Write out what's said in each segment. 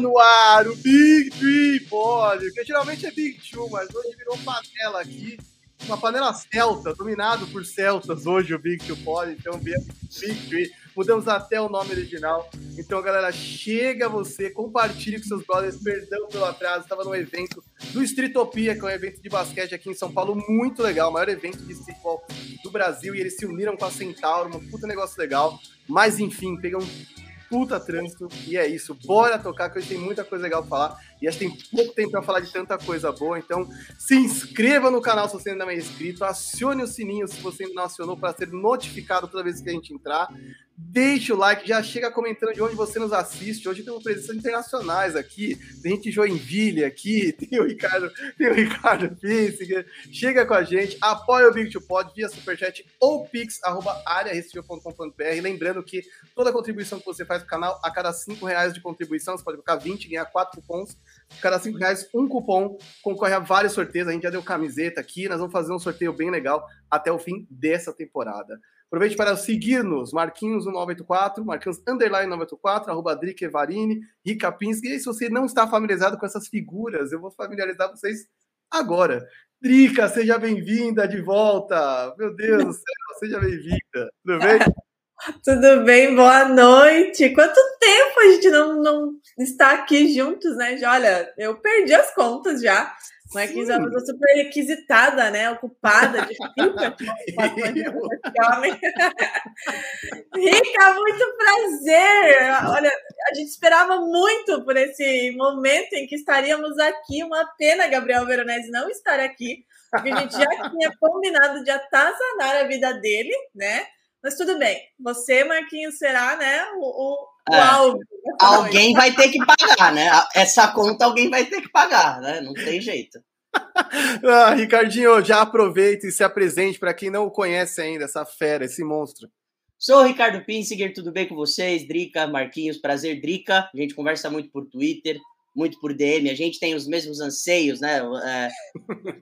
No ar o Big Tree Pod, que geralmente é Big Two, mas hoje virou panela aqui. Uma panela celta, dominado por celtas hoje o Big Two Pod, então Big Tree. Mudamos até o nome original. Então, galera, chega você, compartilhe com seus brothers, perdão pelo atraso, estava no evento do Streetopia, que é um evento de basquete aqui em São Paulo, muito legal, o maior evento de streetball do Brasil, e eles se uniram com a Centauro, um puta negócio legal. Mas enfim, pegam puta trânsito. E é isso. Bora tocar, que hoje tem muita coisa legal pra falar. E acho que tem pouco tempo pra falar de tanta coisa boa. Então, se inscreva no canal se você ainda não é inscrito. Acione o sininho se você ainda não acionou para ser notificado toda vez que a gente entrar. Deixe o like, já chega comentando de onde você nos assiste. Hoje temos presenças internacionais aqui. Tem gente de Joinville aqui, tem o Ricardo, tem o Ricardo Pissinger. Chega com a gente, apoia o Big to Pod via Superchat ou Pix, arroba Lembrando que toda contribuição que você faz pro canal, a cada 5 reais de contribuição, você pode colocar 20 e ganhar 4 cupons. Cada 5 reais, um cupom concorre a vários sorteios. A gente já deu camiseta aqui, nós vamos fazer um sorteio bem legal até o fim dessa temporada. Aproveite para seguir-nos, Marquinhos 984, Marquinhos Underline 984, arroba Drique Evarini, Rica Pinsky. E se você não está familiarizado com essas figuras, eu vou familiarizar vocês agora. Drica, seja bem-vinda de volta. Meu Deus do céu, seja bem-vinda. Tudo bem? Tudo bem, boa noite. Quanto tempo a gente não, não está aqui juntos, né? Olha, eu perdi as contas já. Marquinhos é uma pessoa super requisitada, né? Ocupada, de fica. Rica, muito prazer! Olha, a gente esperava muito por esse momento em que estaríamos aqui. Uma pena Gabriel Veronese não estar aqui, porque a gente já tinha combinado de atazanar a vida dele, né? Mas tudo bem. Você, Marquinhos, será, né, o, o, o é, alvo. Alguém vai ter que pagar, né? Essa conta alguém vai ter que pagar, né? Não tem jeito. ah, Ricardinho, já aproveita e se apresente para quem não o conhece ainda, essa fera, esse monstro. Sou o Ricardo Pinsiger, tudo bem com vocês? Drica, Marquinhos, prazer, Drica. A gente conversa muito por Twitter, muito por DM, a gente tem os mesmos anseios, né? É,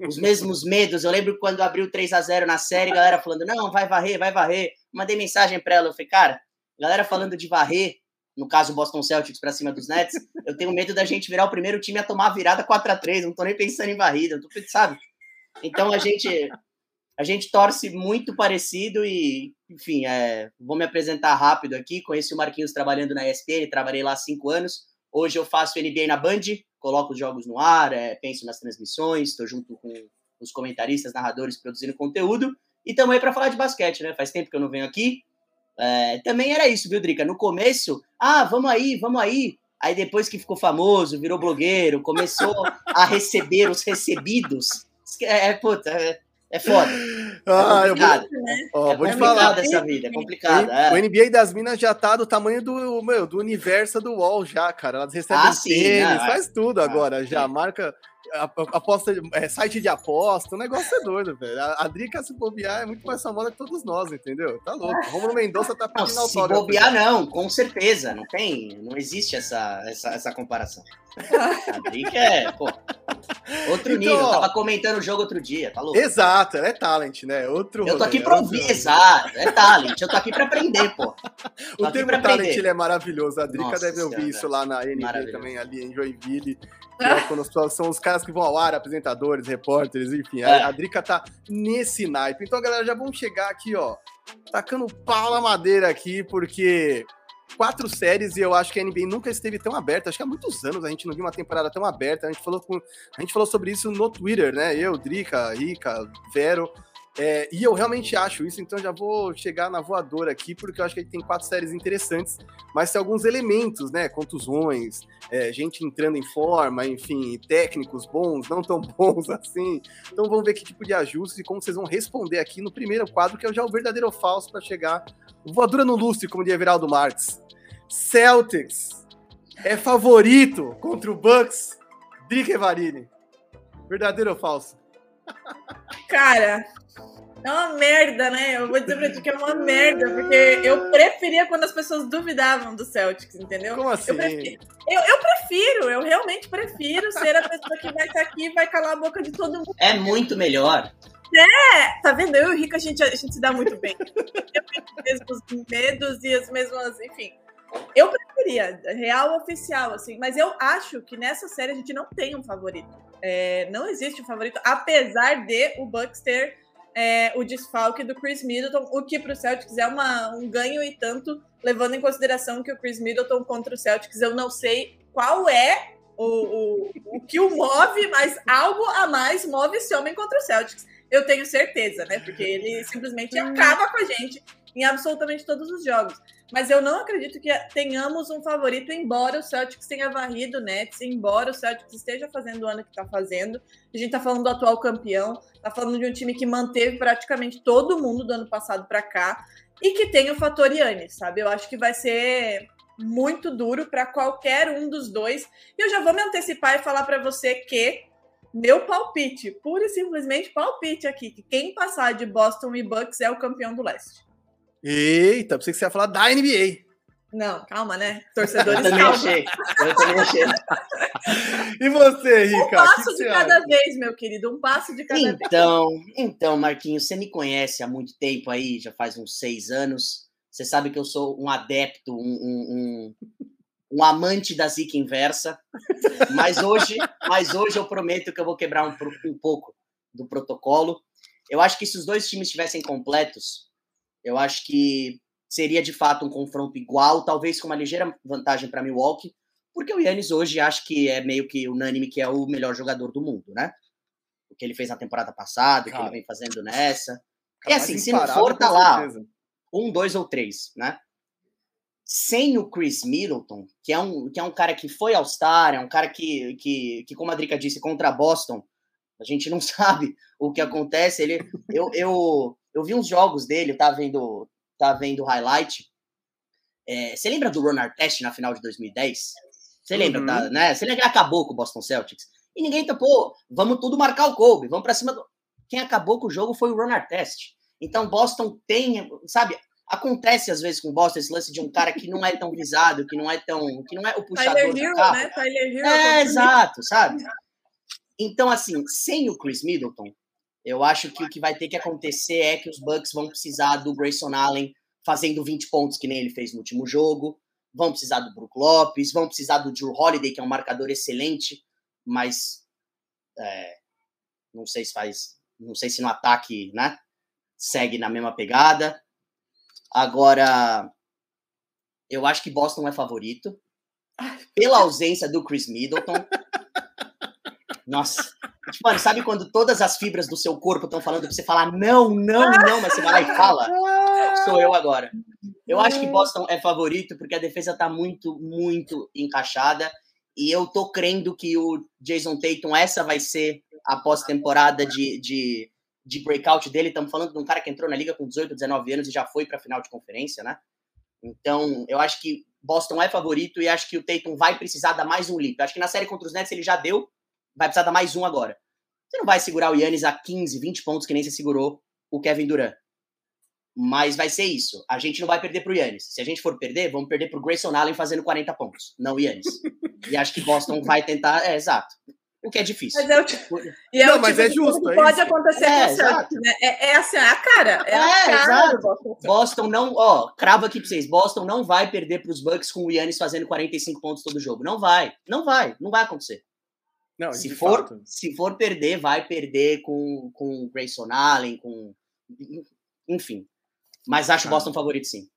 os mesmos medos. Eu lembro quando abriu 3 a 0 na série, galera falando: não, vai varrer, vai varrer. Mandei mensagem para ela, eu falei, cara, galera falando de varrer, no caso Boston Celtics para cima dos Nets, eu tenho medo da gente virar o primeiro time a tomar a virada 4 a 3 não tô nem pensando em varrida, tô, sabe? Então a gente a gente torce muito parecido e, enfim, é, vou me apresentar rápido aqui. Conheci o Marquinhos trabalhando na ESPN, trabalhei lá há cinco anos. Hoje eu faço NBA na Band, coloco os jogos no ar, é, penso nas transmissões, estou junto com os comentaristas, narradores produzindo conteúdo. E também para falar de basquete, né? Faz tempo que eu não venho aqui. É, também era isso, viu, Drica? No começo, ah, vamos aí, vamos aí. Aí depois que ficou famoso, virou blogueiro, começou a receber os recebidos. É, é puta, é, é foda. É ah, complicado. Eu vou, é vou te falar dessa vida, é complicado. É. O NBA das Minas já tá do tamanho do, meu, do universo do UOL já, cara. Elas recebem ah, tênis, não, faz tudo ah, agora. Já marca aposta, é, site de aposta, o negócio é doido, velho. A, a Drica, se bobear, é muito mais famosa que todos nós, entendeu? Tá louco. Romulo Mendonça tá pedindo não, Se bobear, não, com certeza. Não tem, não existe essa, essa, essa comparação. A Drica é, pô, outro então, nível. Eu tava comentando o jogo outro dia, tá louco? Exato, ela é talent, né? Outro eu tô aqui pra ouvir, exato. É talent, eu tô aqui pra aprender, pô. o termo talent, ele é maravilhoso. A Drica Nossa deve ouvir senhora. isso lá na NBA também, ali em Joinville. É quando são os caras que vão ao ar, apresentadores, repórteres, enfim. É. A, a Drica tá nesse naipe. Então, galera, já vamos chegar aqui, ó, tacando pau na madeira aqui, porque quatro séries e eu acho que a NBA nunca esteve tão aberta. Acho que há muitos anos a gente não viu uma temporada tão aberta. A gente falou, com, a gente falou sobre isso no Twitter, né? Eu, Drica, Rica, Vero. É, e eu realmente acho isso, então já vou chegar na voadora aqui, porque eu acho que tem quatro séries interessantes, mas tem alguns elementos, né? Contusões, é, gente entrando em forma, enfim, técnicos bons, não tão bons assim. Então vamos ver que tipo de ajustes e como vocês vão responder aqui no primeiro quadro, que é já o verdadeiro ou falso para chegar. Voadora no lustre, como diria Everaldo Marques. Celtics é favorito contra o Bucks. Drica Evarini. Verdadeiro ou falso? Cara, é uma merda, né? Eu vou dizer pra ti que é uma merda, porque eu preferia quando as pessoas duvidavam do Celtics, entendeu? Como assim? Eu prefiro, eu, eu, prefiro, eu realmente prefiro ser a pessoa que vai estar aqui e vai calar a boca de todo mundo. É muito melhor. É, tá vendo? Eu e o Rico, a gente, a gente se dá muito bem. Eu tenho os mesmos medos e as mesmas, enfim. Eu preferia, real oficial, assim, mas eu acho que nessa série a gente não tem um favorito. É, não existe um favorito, apesar de o Bucks ter é, o desfalque do Chris Middleton, o que para o Celtics é uma, um ganho e tanto, levando em consideração que o Chris Middleton contra o Celtics, eu não sei qual é o, o, o que o move, mas algo a mais move esse homem contra o Celtics. Eu tenho certeza, né? Porque ele simplesmente acaba com a gente em absolutamente todos os jogos. Mas eu não acredito que tenhamos um favorito, embora o Celtics tenha varrido o Nets, embora o Celtics esteja fazendo o ano que está fazendo. A gente está falando do atual campeão, está falando de um time que manteve praticamente todo mundo do ano passado para cá e que tem o fator Yannis, sabe? Eu acho que vai ser muito duro para qualquer um dos dois. E eu já vou me antecipar e falar para você que meu palpite, pura e simplesmente palpite aqui, que quem passar de Boston e Bucks é o campeão do leste. Eita, pensei que você ia falar da NBA. Não, calma, né? Torcedores, eu também calma. achei. Eu também achei. E você, Rica? Um passo de cada acha? vez, meu querido, um passo de cada então, vez. Então, Marquinhos, você me conhece há muito tempo aí, já faz uns seis anos. Você sabe que eu sou um adepto, um, um, um, um amante da zica inversa. Mas hoje, mas hoje eu prometo que eu vou quebrar um, um pouco do protocolo. Eu acho que se os dois times estivessem completos, eu acho que seria de fato um confronto igual, talvez com uma ligeira vantagem para Milwaukee, porque o Yannis hoje acho que é meio que unânime que é o melhor jogador do mundo, né? O que ele fez na temporada passada, o que ele vem fazendo nessa. E assim, se não for, tá lá. Um, dois ou três, né? Sem o Chris Middleton, que é um, que é um cara que foi All-Star, é um cara que, que, que, como a Drica disse, contra Boston, a gente não sabe o que acontece. Ele, eu, eu, eu vi uns jogos dele, eu tava vendo, tava vendo highlight. É, você lembra do Ron Artest na final de 2010? Você lembra, uhum. tá, né? Você lembra que ele acabou com o Boston Celtics? E ninguém tá, pô, vamos tudo marcar o Kobe, vamos para cima do... Quem acabou com o jogo foi o Ron Artest. Então Boston tem, sabe, acontece às vezes com o Boston esse lance de um cara que não é tão visado, que não é tão, que não é o puxador Tyler Hero, carro. né? Tyler Hero. É, exato, sabe? Então assim, sem o Chris Middleton, eu acho que o que vai ter que acontecer é que os Bucks vão precisar do Grayson Allen fazendo 20 pontos que nem ele fez no último jogo, vão precisar do Brook Lopes, vão precisar do Drew Holiday, que é um marcador excelente, mas é, não sei se faz, não sei se no ataque, né, segue na mesma pegada. Agora, eu acho que Boston é favorito pela ausência do Chris Middleton. Nossa, mano, sabe quando todas as fibras do seu corpo estão falando pra você falar não, não, não, mas você vai lá e fala? Sou eu agora. Eu acho que Boston é favorito porque a defesa tá muito, muito encaixada. E eu tô crendo que o Jason Tatum, essa vai ser a pós-temporada de, de, de breakout dele. Estamos falando de um cara que entrou na liga com 18, 19 anos e já foi pra final de conferência, né? Então, eu acho que Boston é favorito e acho que o Tatum vai precisar dar mais um leap. Acho que na série contra os Nets ele já deu, vai precisar dar mais um agora. Você não vai segurar o Yannis a 15, 20 pontos que nem você segurou o Kevin Durant. Mas vai ser isso. A gente não vai perder pro Yannis. Se a gente for perder, vamos perder pro Grayson Allen fazendo 40 pontos, não o Yannis. e acho que Boston vai tentar. É, exato. O que é difícil. Mas é o tipo, e é não, o mas tipo é justo. É pode isso. acontecer é, com o Celtics, né? É, é, assim, é a cara. É, é a cara exato. Boston. Boston não, ó, cravo aqui pra vocês. Boston não vai perder pros Bucks com o Yannis fazendo 45 pontos todo jogo. Não vai. Não vai. Não vai acontecer. Não, se, for, fato. se for perder, vai perder com, com o Grayson Allen, com. Enfim. Mas acho o Boston favorito, sim.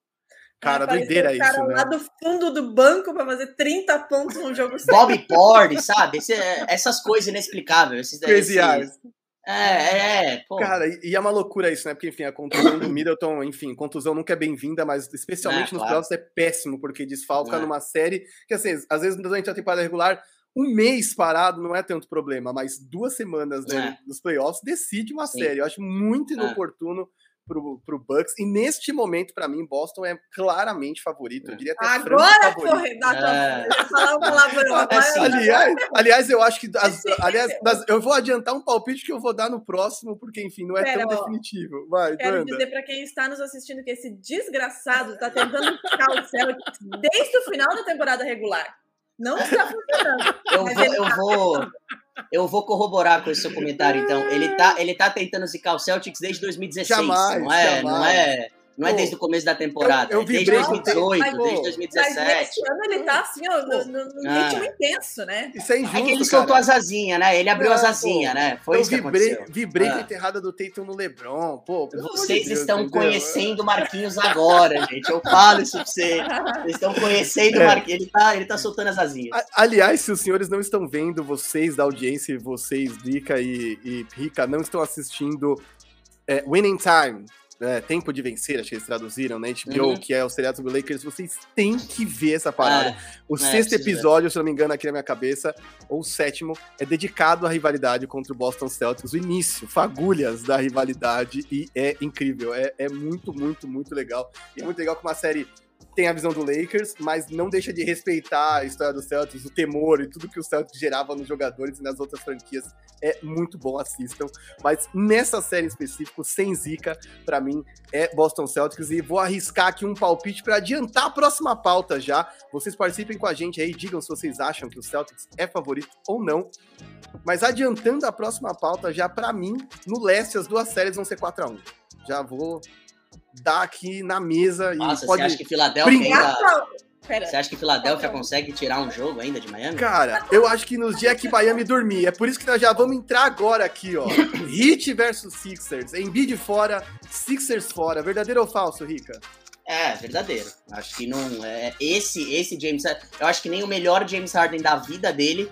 Cara, doideira isso, cara né? lá do fundo do banco para fazer 30 pontos no jogo Bob Porter, sabe? Esse, essas coisas inexplicáveis. Esses, Crazy esses, é, é, pô. Cara, e é uma loucura isso, né? Porque, enfim, a contusão do Middleton, enfim, contusão nunca é bem-vinda, mas especialmente é, nos claro. playoffs é péssimo, porque desfalca é. numa série que, assim, às vezes durante a temporada regular um mês parado não é tanto problema, mas duas semanas né, é. nos playoffs decide uma Sim. série. Eu acho muito é. inoportuno. É pro, pro Bucks. E neste momento, para mim, Boston é claramente favorito. Eu diria até Agora, porra, é. falar um palavrão. aliás, aliás, eu acho que. As, aliás, das, eu vou adiantar um palpite que eu vou dar no próximo, porque, enfim, não é Pera, tão ó, definitivo. Vai, Quero dizer para quem está nos assistindo que esse desgraçado está tentando ficar o Celtics desde o final da temporada regular. Não está funcionando. Eu vou, eu tá. vou, eu vou corroborar com esse seu comentário, então. Ele tá, ele tá tentando zicar o Celtics desde 2016. Jamais, não é, jamais. não é, Não é desde o começo da temporada. Eu, eu é desde 2018, mas, desde 2017. Mas esse ano ele tá assim, ó, no, no, ah. ritmo intenso, né? Isso é injusto. É que ele soltou as asinhas, né? Ele abriu não, as asinhas, né? Foi eu isso vibrei, que vibrei ah. com a enterrada do Tatum no Lebron. Pô, vocês Deus, estão entendeu? conhecendo o Marquinhos agora, gente. Eu falo isso pra você. Vocês estão conhecendo é. o Marquinhos. Ele tá, ele tá soltando as asinhas. Aliás, se os senhores não estão vendo, vocês da audiência, vocês, Dica e, e Rica, não estão assistindo é, Winning Time né, Tempo de Vencer, acho que eles traduziram, né? HBO, uhum. que é o seriado sobre o Lakers, vocês têm que ver essa parada. Ah, o é, sexto episódio, ver. se não me engano, aqui na minha cabeça, ou o sétimo, é dedicado à rivalidade contra o Boston Celtics. O início, fagulhas da rivalidade, e é incrível. É, é muito, muito, muito legal. E é muito legal que uma série tem a visão do Lakers, mas não deixa de respeitar a história do Celtics, o temor e tudo que o Celtics gerava nos jogadores e nas outras franquias. É muito bom, assistam. Mas nessa série específica, sem zica, para mim, é Boston Celtics. E vou arriscar aqui um palpite para adiantar a próxima pauta já. Vocês participem com a gente aí, digam se vocês acham que o Celtics é favorito ou não. Mas adiantando a próxima pauta, já para mim, no leste, as duas séries vão ser 4 a 1 Já vou dar aqui na mesa Nossa, e pode você acha que Filadélfia ainda... Você acha que Filadélfia consegue tirar um jogo ainda de Miami? Cara, eu acho que nos dias que Miami dormir, é por isso que nós já vamos entrar agora aqui, ó. Heat versus Sixers, Embiid fora, Sixers fora, verdadeiro ou falso, Rica? É, verdadeiro. Acho que não é esse esse James, eu acho que nem o melhor James Harden da vida dele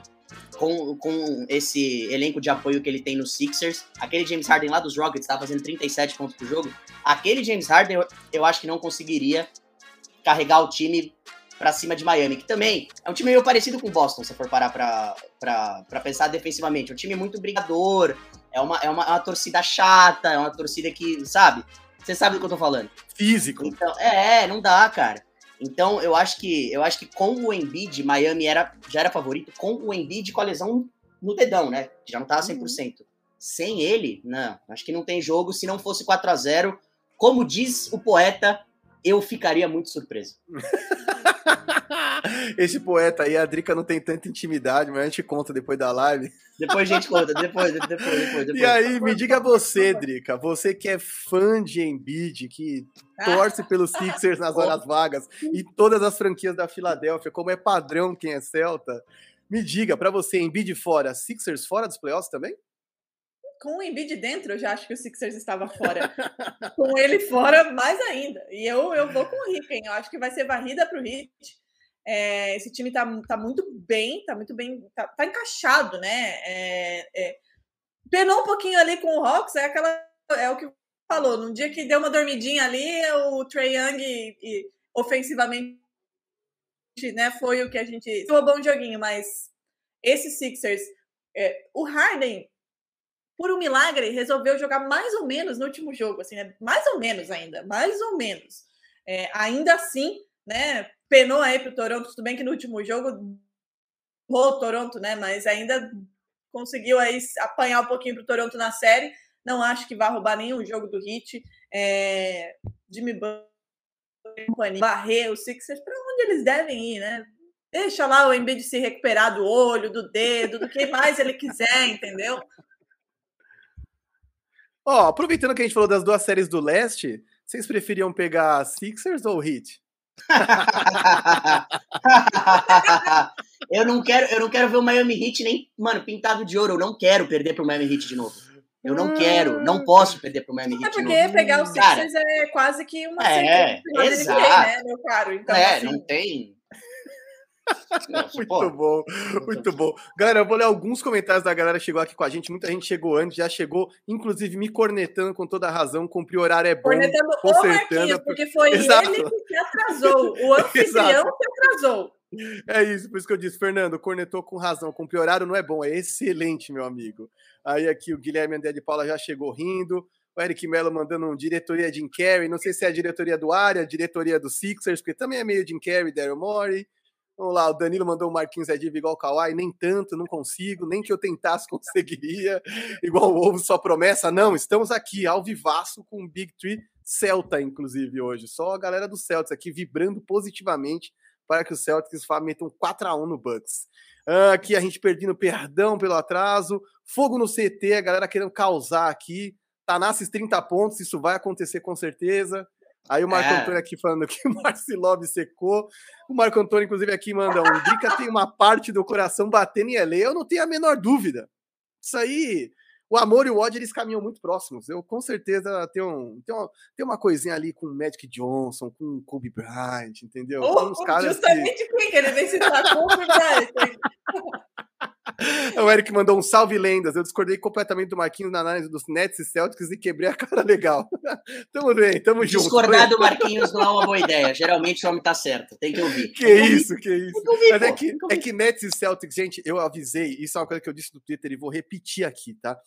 com, com esse elenco de apoio que ele tem no Sixers. Aquele James Harden lá dos Rockets estava fazendo 37 pontos por jogo. Aquele James Harden eu, eu acho que não conseguiria carregar o time para cima de Miami, que também é um time meio parecido com o Boston, se for parar para pensar defensivamente. É um time muito brigador, é uma, é uma, é uma torcida chata, é uma torcida que, sabe? Você sabe do que eu tô falando. Físico. Então, é, não dá, cara. Então, eu acho que eu acho que com o Embiid, Miami era, já era favorito, com o Embiid com a lesão no dedão, né? Já não tava 100%. Uhum. Sem ele, não. Acho que não tem jogo. Se não fosse 4 a 0 como diz o poeta, eu ficaria muito surpreso. Esse poeta aí, a Drica não tem tanta intimidade, mas a gente conta depois da live. Depois a gente conta, depois, depois, depois, depois. E aí, me diga você, Drica, você que é fã de Embiid, que torce pelos Sixers nas horas vagas e todas as franquias da Filadélfia, como é padrão quem é Celta, me diga, para você, Embiid fora, Sixers fora dos playoffs também? com o Embiid dentro, eu já acho que o Sixers estava fora. com ele fora, mais ainda. E eu, eu vou com o Rick, hein? Eu acho que vai ser varrida para o Heat. É, esse time tá, tá muito bem, tá muito bem, tá, tá encaixado, né? É, é, penou um pouquinho ali com o Hawks, é aquela. É o que falou. Num dia que deu uma dormidinha ali, o Trey Young e, e, ofensivamente né, foi o que a gente. Foi um bom joguinho, mas esse Sixers. É, o Harden por um milagre, resolveu jogar mais ou menos no último jogo, assim, né? Mais ou menos ainda, mais ou menos. É, ainda assim, né? Penou aí pro Toronto, tudo bem que no último jogo o Toronto, né? Mas ainda conseguiu aí apanhar um pouquinho pro Toronto na série. Não acho que vai roubar nenhum jogo do Hit. É, Jimmy Butler, varrer os Sixers para onde eles devem ir, né? Deixa lá o Embiid se recuperar do olho, do dedo, do que mais ele quiser, entendeu? Ó, oh, aproveitando que a gente falou das duas séries do leste, vocês preferiam pegar Sixers ou Heat? eu não quero, eu não quero ver o Miami Heat nem, mano, pintado de ouro. Eu não quero perder pro Miami Heat de novo. Eu não quero, não posso perder pro Miami Heat. É porque pegar o Sixers Cara, é quase que uma é, exato. NBA, né, meu caro? Então, é, assim, não tem muito bom, muito bom. Galera, eu vou ler alguns comentários da galera que chegou aqui com a gente. Muita gente chegou antes, já chegou, inclusive me cornetando com toda a razão. Cumprir horário é bom. Cornetando o porque foi Exato. ele que atrasou. O anfitrião que atrasou. É isso, por isso que eu disse, Fernando, cornetou com razão. Cumprir horário não é bom, é excelente, meu amigo. Aí aqui o Guilherme André de Paula já chegou rindo. O Eric Mello mandando um diretoria Jim Carrey. Não sei se é a diretoria do área, a diretoria do Sixers, porque também é meio Jim Carrey, Daryl Morey. Vamos lá, o Danilo mandou o Marquinhos é diva igual o Kawhi, nem tanto, não consigo, nem que eu tentasse conseguiria, igual o Ovo, só promessa. Não, estamos aqui, ao vivaço, com o Big Tree Celta, inclusive, hoje. Só a galera do Celtics aqui vibrando positivamente para que o Celtics metam 4x1 no Bucks. Uh, aqui a gente perdendo perdão pelo atraso, fogo no CT, a galera querendo causar aqui. Tanassis 30 pontos, isso vai acontecer com certeza. Aí o Marco é. Antônio aqui falando que o Marcilov secou. O Marco Antônio, inclusive, aqui manda um. Drica tem uma parte do coração batendo em LA. Eu não tenho a menor dúvida. Isso aí. O amor e o ódio, eles caminham muito próximos. Eu, com certeza, tenho, um, tenho, uma, tenho uma coisinha ali com o Magic Johnson, com o Kobe Bryant, entendeu? Oh, uns caras justamente que... quem ele vem citar Kobe Bryant. O Eric mandou um salve lendas. Eu discordei completamente do Marquinhos na análise dos Nets e Celtics e quebrei a cara legal. tamo bem, tamo junto. Discordar do Marquinhos não é uma boa ideia. Geralmente o homem tá certo. Tem que ouvir. Que isso, que isso. Ouvir, Mas é que, é que Nets e Celtics, gente, eu avisei. Isso é uma coisa que eu disse no Twitter e vou repetir aqui, tá?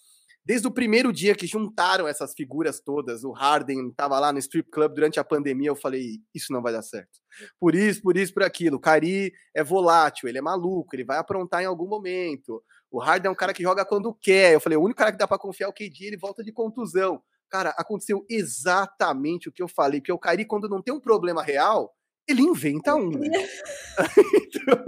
Desde o primeiro dia que juntaram essas figuras todas, o Harden estava lá no strip club durante a pandemia, eu falei, isso não vai dar certo. Por isso, por isso, por aquilo. O Cari é volátil, ele é maluco, ele vai aprontar em algum momento. O Harden é um cara que joga quando quer. Eu falei, o único cara que dá para confiar é o KD, ele volta de contusão. Cara, aconteceu exatamente o que eu falei, porque o Cari, quando não tem um problema real, ele inventa um, né? então,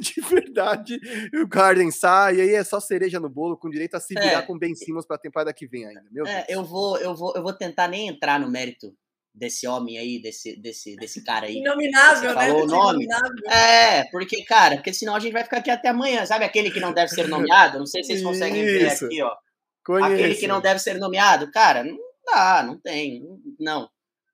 de verdade, o Garden sai, e aí é só cereja no bolo, com direito a se virar é, com Ben Simmons para a temporada que vem ainda. Meu é, eu vou, eu vou, eu vou tentar nem entrar no mérito desse homem aí, desse, desse, desse cara aí. Inominável, né? Falou o nome. É, porque, cara, porque senão a gente vai ficar aqui até amanhã. Sabe aquele que não deve ser nomeado? Não sei se vocês conseguem Isso. ver aqui, ó. Conheço. Aquele que não deve ser nomeado, cara, não dá, não tem. Não.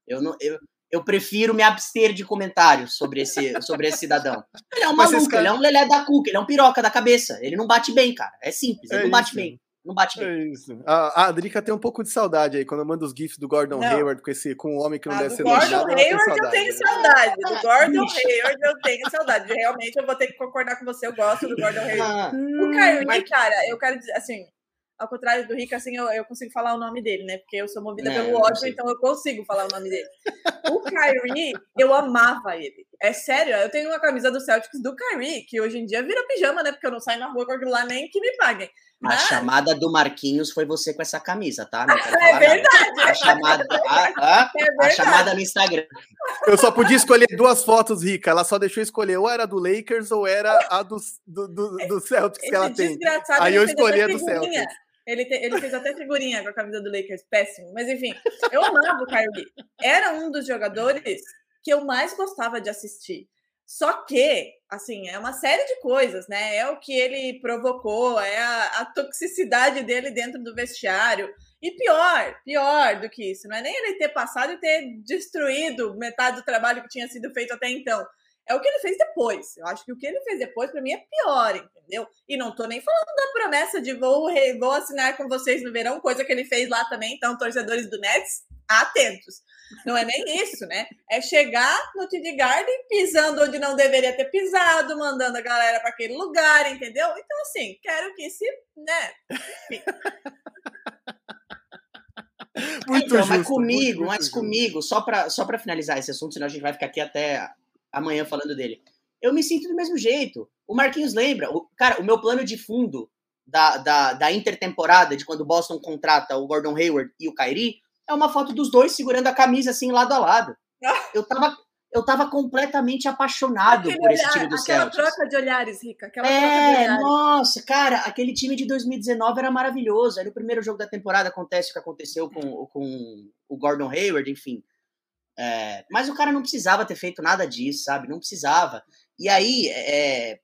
Eu não. Eu, eu prefiro me abster de comentários sobre esse, sobre esse cidadão. Ele é um maluco, cara... ele é um lelé da cuca, ele é um piroca da cabeça. Ele não bate bem, cara. É simples, ele é não bate bem. Não bate bem. É isso. A, a Drica tem um pouco de saudade aí, quando eu mando os GIFs do Gordon não. Hayward com, esse, com o homem que não ah, deve ser Gordon Hayward eu tenho saudade. Do Gordon Hayward eu tenho saudade. Realmente eu vou ter que concordar com você, eu gosto do Gordon Hayward. Ah, o Kyrie, mas... cara, eu quero dizer, assim, ao contrário do Rick, assim, eu, eu consigo falar o nome dele, né? Porque eu sou movida pelo ódio, então eu consigo falar o nome dele. O Kyrie, eu amava ele. É sério, eu tenho uma camisa do Celtics do Kyrie, que hoje em dia vira pijama, né? Porque eu não saio na rua com aquilo lá nem que me paguem. Mas... A chamada do Marquinhos foi você com essa camisa, tá? é verdade. A chamada, a, a, é verdade. a chamada no Instagram. Eu só podia escolher duas fotos, Rica. Ela só deixou escolher ou era do Lakers ou era a do, do, do, do Celtics Esse que ela tem. Aí eu escolhi a do Celtics. Ele, te, ele fez até figurinha com a camisa do Lakers, péssimo. Mas enfim, eu amava o Kyrie. Era um dos jogadores que eu mais gostava de assistir. Só que, assim, é uma série de coisas, né? É o que ele provocou, é a, a toxicidade dele dentro do vestiário. E pior, pior do que isso, não é nem ele ter passado e ter destruído metade do trabalho que tinha sido feito até então é o que ele fez depois. Eu acho que o que ele fez depois, para mim, é pior, entendeu? E não tô nem falando da promessa de vou, vou assinar com vocês no verão, coisa que ele fez lá também. Então, torcedores do Nets, atentos. Não é nem isso, né? É chegar no TD Garden pisando onde não deveria ter pisado, mandando a galera para aquele lugar, entendeu? Então, assim, quero que se, né? Enfim. Muito então, justo, mas comigo, muito, mas muito comigo, só para só finalizar esse assunto, senão a gente vai ficar aqui até amanhã falando dele. Eu me sinto do mesmo jeito. O Marquinhos lembra. O, cara, o meu plano de fundo da, da, da intertemporada, de quando o Boston contrata o Gordon Hayward e o Kyrie, é uma foto dos dois segurando a camisa assim, lado a lado. Eu tava, eu tava completamente apaixonado aquele por esse olhar, time do aquela Celtics. Aquela troca de olhares, Rica. Aquela é, troca de olhares. nossa, cara, aquele time de 2019 era maravilhoso. Aí no primeiro jogo da temporada acontece o que aconteceu com, com o Gordon Hayward, enfim. É, mas o cara não precisava ter feito nada disso, sabe? Não precisava. E aí, é,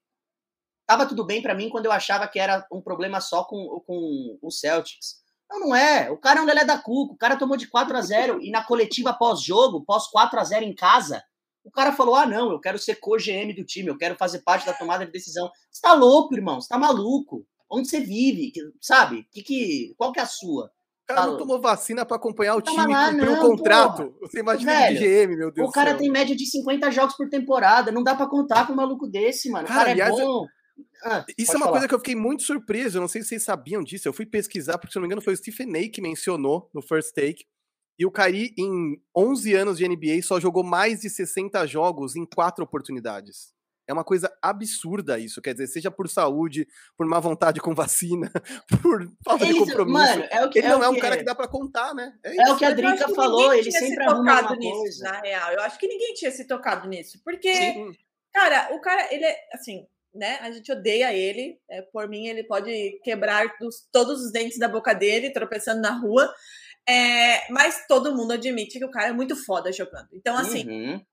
tava tudo bem para mim quando eu achava que era um problema só com, com o Celtics. Não, não é. O cara é um lelé da cuca. O cara tomou de 4 a 0 e na coletiva pós-jogo, pós 4 a 0 em casa, o cara falou: ah, não, eu quero ser co-GM do time, eu quero fazer parte da tomada de decisão. Você tá louco, irmão? Você tá maluco? Onde você vive? Sabe? Que, que, qual que é a sua? O cara não tomou vacina para acompanhar o time, lá, cumpriu o contrato. Porra. Você imagina Velho, de GM, meu Deus O cara tem média de 50 jogos por temporada. Não dá para contar com um maluco desse, mano. Cara, o cara é aliás, bom. Ah, isso é uma falar. coisa que eu fiquei muito surpreso. Eu não sei se vocês sabiam disso. Eu fui pesquisar, porque se não me engano foi o Stephen A que mencionou no First Take. E o Kyrie, em 11 anos de NBA, só jogou mais de 60 jogos em quatro oportunidades. É uma coisa absurda isso, quer dizer, seja por saúde, por má vontade com vacina, por falta é de compromisso. Mano, é o que, ele é não é, um cara que dá para contar, né? É, é o que a Drica falou, ele sempre se tocado nisso, coisa. na real. Eu acho que ninguém tinha se tocado nisso, porque, Sim. cara, o cara, ele é, assim, né? A gente odeia ele. É, por mim, ele pode quebrar dos, todos os dentes da boca dele, tropeçando na rua. É, mas todo mundo admite que o cara é muito foda jogando. Então, assim, uhum.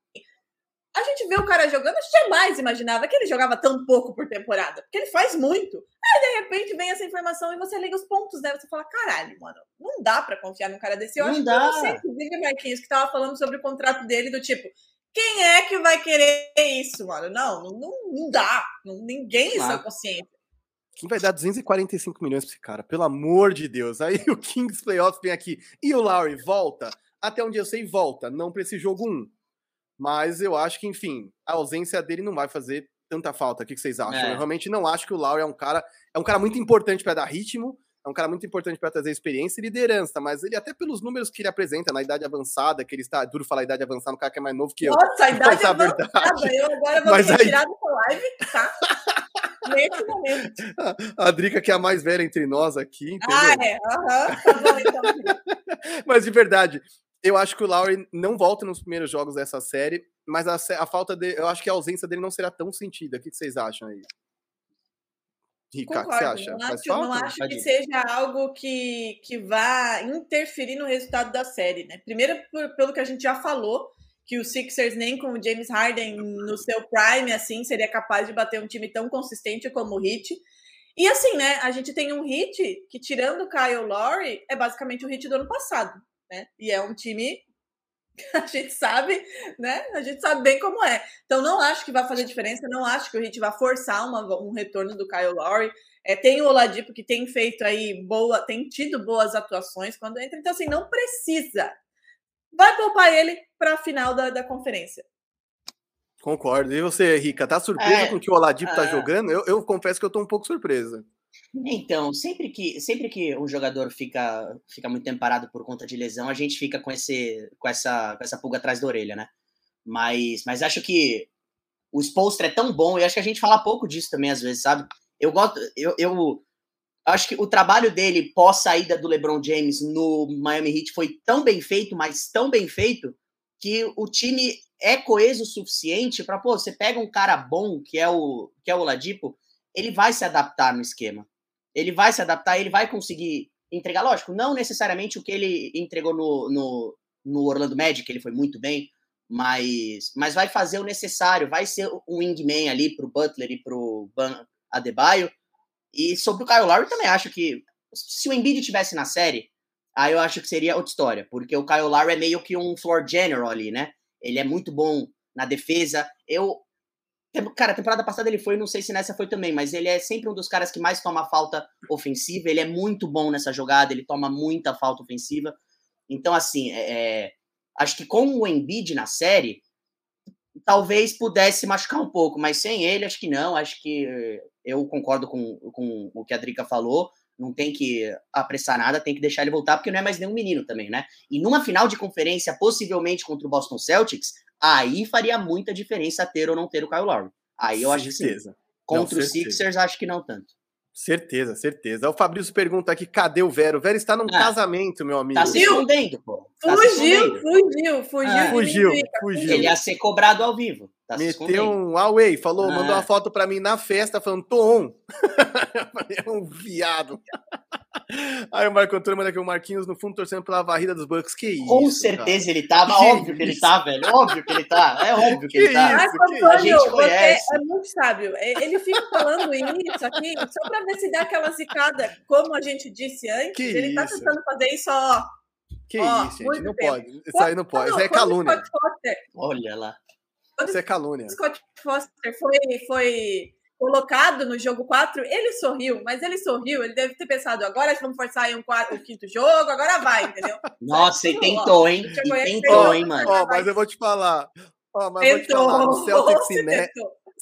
A gente vê o cara jogando, a gente jamais imaginava que ele jogava tão pouco por temporada, porque ele faz muito. Aí, de repente, vem essa informação e você liga os pontos, né? Você fala, caralho, mano, não dá para confiar num cara desse. Eu não acho dá. que você, inclusive, Marquinhos, que tava falando sobre o contrato dele, do tipo, quem é que vai querer isso, mano? Não, não, não dá. ninguém claro. está consciente. Quem vai dar 245 milhões pra esse cara? Pelo amor de Deus. Aí o Kings Playoffs vem aqui. E o Lowry volta? Até onde eu sei, volta. Não para esse jogo 1. Mas eu acho que, enfim, a ausência dele não vai fazer tanta falta. O que vocês acham? É. Eu realmente não acho que o Lowry é um cara. É um cara muito importante para dar ritmo. É um cara muito importante para trazer experiência e liderança, mas ele, até pelos números que ele apresenta na idade avançada, que ele está. É duro falar idade avançada, um cara que é mais novo que eu. Nossa, a idade avançada. Eu agora vou mas me retirar aí... dessa live, tá? nesse momento. A Drica, que é a mais velha entre nós aqui, entendeu? Ah, é. Uhum. Tá bom, então. Mas de verdade, eu acho que o Lowry não volta nos primeiros jogos dessa série, mas a, a falta de. Eu acho que a ausência dele não será tão sentida. O que vocês acham aí? Rica, o que você acha? Não acho, não acho que seja algo que, que vá interferir no resultado da série, né? Primeiro, por, pelo que a gente já falou, que o Sixers nem com o James Harden no seu prime assim seria capaz de bater um time tão consistente como o Heat. E assim, né, a gente tem um Heat que tirando o Kyle Lowry é basicamente o Heat do ano passado, né? E é um time a gente sabe, né? A gente sabe bem como é. Então não acho que vai fazer diferença, não acho que o Heat vai forçar uma, um retorno do Kyle Lowry. É, tem o Oladipo que tem feito aí boa, tem tido boas atuações quando entra, então assim, não precisa vai poupar ele para a final da, da conferência. Concordo. E você, Rica, tá surpresa é, com o que o Oladipo uh... tá jogando? Eu, eu confesso que eu tô um pouco surpresa. Então, sempre que, sempre que um jogador fica, fica muito tempo parado por conta de lesão, a gente fica com, esse, com, essa, com essa pulga atrás da orelha, né? Mas, mas acho que o Spolstra é tão bom, e acho que a gente fala pouco disso também às vezes, sabe? Eu gosto, eu, eu acho que o trabalho dele pós saída do LeBron James no Miami Heat foi tão bem feito, mas tão bem feito que o time é coeso o suficiente para, pô, você pega um cara bom, que é o que é o Ladipo, ele vai se adaptar no esquema. Ele vai se adaptar, ele vai conseguir entregar, lógico, não necessariamente o que ele entregou no, no, no Orlando Magic, ele foi muito bem, mas, mas vai fazer o necessário, vai ser um wingman ali pro Butler e pro Ban Adebayo, e sobre o Kyle Lowry também acho que se o Embiid tivesse na série, aí eu acho que seria outra história, porque o Kyle Lowry é meio que um floor general ali, né? Ele é muito bom na defesa. Eu Cara, temporada passada ele foi, não sei se nessa foi também, mas ele é sempre um dos caras que mais toma falta ofensiva. Ele é muito bom nessa jogada, ele toma muita falta ofensiva. Então, assim, é, é acho que com o Embiid na série, talvez pudesse machucar um pouco, mas sem ele, acho que não. Acho que eu concordo com, com o que a Drica falou. Não tem que apressar nada, tem que deixar ele voltar, porque não é mais nenhum menino também, né? E numa final de conferência, possivelmente contra o Boston Celtics, aí faria muita diferença ter ou não ter o Kyle Lowry. Aí eu acho que sim. Contra os Sixers, acho que não tanto. Certeza, certeza. O Fabrício pergunta aqui: cadê o Vero? O Vero está num ah, casamento, meu amigo. Tá se escondendo, pô. Tá fugiu, fugiu, fugiu, ah, fugiu, fugiu. Ele ia ser cobrado ao vivo. Tá Meteu um away, falou, ah. mandou uma foto pra mim na festa, falando, tô on. é um viado. Aí o Marco Antônio manda aqui o Marquinhos no fundo torcendo pela varrida dos Bucks. Que isso? Com certeza cara. ele tava, que óbvio isso? que ele tá, velho. Óbvio que ele tá. É óbvio que, que ele tá. Marco Antônio, a gente conhece. é muito sábio. Ele fica falando isso aqui só pra ver se dá aquela zicada, como a gente disse antes. Que ele tá isso? tá tentando fazer isso, ó. Que ó, isso, gente. Não tempo. pode. Isso aí não pode. Isso aí é calúnia. Olha lá. Isso é calúnia. Scott Foster foi, foi colocado no jogo 4, ele sorriu, mas ele sorriu, ele deve ter pensado, agora vamos forçar aí um quarto, o quinto jogo, agora vai, entendeu? Nossa, e tentou, hein? E tentou, hein, mano? Ó, mas eu vou te falar. Ó, mas tentou. vou te falar, o Celtics Nets,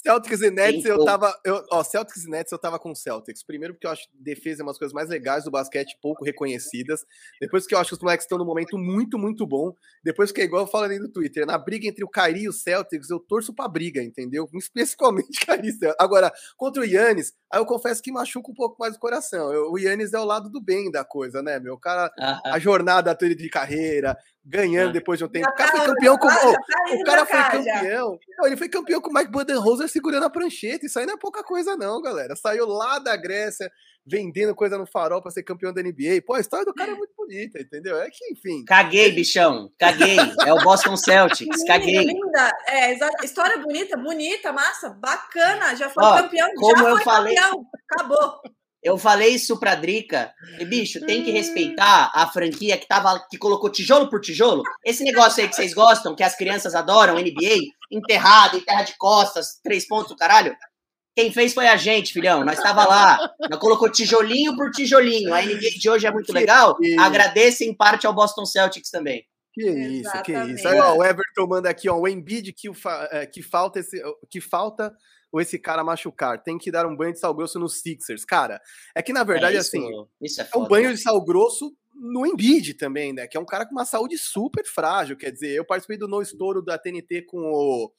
Celtics e Nets, eu tava. Eu, ó, Celtics e Nets, eu tava com Celtics. Primeiro, porque eu acho defesa é uma das coisas mais legais do basquete, pouco reconhecidas. Depois, que eu acho que os moleques estão num momento muito, muito bom. Depois, que é igual eu falo ali no Twitter, na briga entre o Kyrie e o Celtics, eu torço pra briga, entendeu? Especialmente Kyrie Agora, contra o Yannis, aí eu confesso que machuca um pouco mais o coração. Eu, o Yannis é o lado do bem da coisa, né, meu? O cara, -huh. a jornada dele de carreira, ganhando Ah. depois de um tempo. O cara tá- foi campeão com. oh, tá o cara foi campeão. Ele foi campeão com o Mike Budenholzer segurando a prancheta. Isso aí não é pouca coisa, não, galera. Saiu lá da Grécia vendendo coisa no farol pra ser campeão da NBA. Pô, a história do cara é muito bonita, entendeu? É que, enfim. Caguei, bichão. Caguei. É o Boston Celtics. Caguei. linda. É, história bonita, bonita, massa, bacana. Já foi Ó, campeão, como já eu foi falei- campeão. Acabou. Eu falei isso pra Drica. E, bicho, tem que respeitar a franquia que, tava, que colocou tijolo por tijolo. Esse negócio aí que vocês gostam, que as crianças adoram, NBA, enterrado, enterra de costas, três pontos, caralho. Quem fez foi a gente, filhão. Nós estava lá. Nós colocou tijolinho por tijolinho. A NBA de hoje é muito legal. isso. Agradeço em parte ao Boston Celtics também. Que isso, que isso. Aí, ó, o Everton manda aqui, ó, o Embiid que, o fa- é, que falta esse que falta ou esse cara machucar. Tem que dar um banho de sal grosso nos Sixers. Cara, é que na verdade É, isso, assim, Isso é é um foda. banho de sal grosso no Embiid também, né? Que é um cara com uma saúde super frágil. Quer dizer, eu participei do No Estouro da TNT com o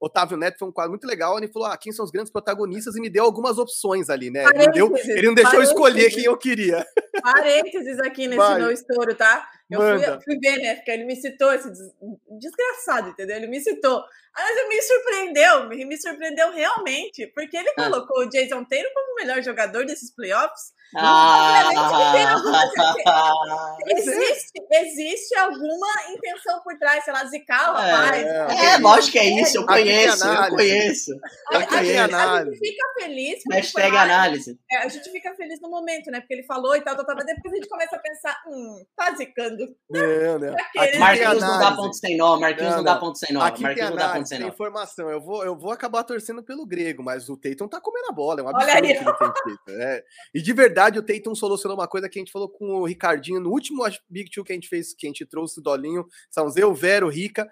Otávio Neto, foi um quadro muito legal. Ele falou: ah, quem são os grandes protagonistas? E me deu algumas opções ali, né? Ele não, deu- ele não deixou eu escolher quem eu queria. Parênteses aqui nesse Vai. meu estouro, tá? Eu fui, Manda. fui ver, né? Porque ele me citou, esse des- desgraçado, entendeu? Ele me citou. Mas ele me surpreendeu, me, me surpreendeu realmente, porque ele Ah. colocou o Jason Taylor como o melhor jogador desses playoffs. Ah, Existe, existe alguma intenção por trás, sei lá, zicar o É, rapaz. é, é, lógico que é isso. Eu Aqui tem conheço, eu conheço. A, gente, a análise. gente fica feliz. Hashtag análise. é, a gente fica feliz no momento, né? Porque ele falou e tal, tal, Mas depois a gente começa a pensar, hum, tá zicando. Não, não. Quê, Aqui né? Marquinhos não dá análise. ponto sem nó, Marquinhos Não, não, dá não. ponto sem nó. Aqui tem Marquinhos não dá ponto análise, sem tem nó. informação. Eu vou, eu vou acabar torcendo pelo grego, mas o Tatum tá comendo a bola. É um Olha absurdo que ele tem feito. é. E de verdade, o Tatum solucionou uma coisa que a gente falou com o Ricardinho no último Big Two que a gente fez, que a gente trouxe o Dolinho, são eu, Vero, Rica,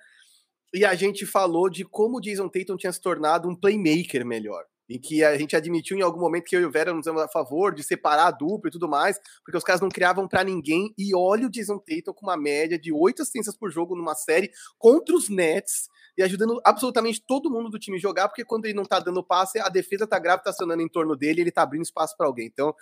e a gente falou de como o Jason Tatum tinha se tornado um playmaker melhor. Em que a gente admitiu em algum momento que eu e o Vera nos éramos a favor de separar a dupla e tudo mais, porque os caras não criavam pra ninguém. E olha o Jason Tatum com uma média de oito assistências por jogo numa série contra os Nets e ajudando absolutamente todo mundo do time jogar, porque quando ele não tá dando passe, a defesa tá gravitacionando em torno dele ele tá abrindo espaço pra alguém. Então,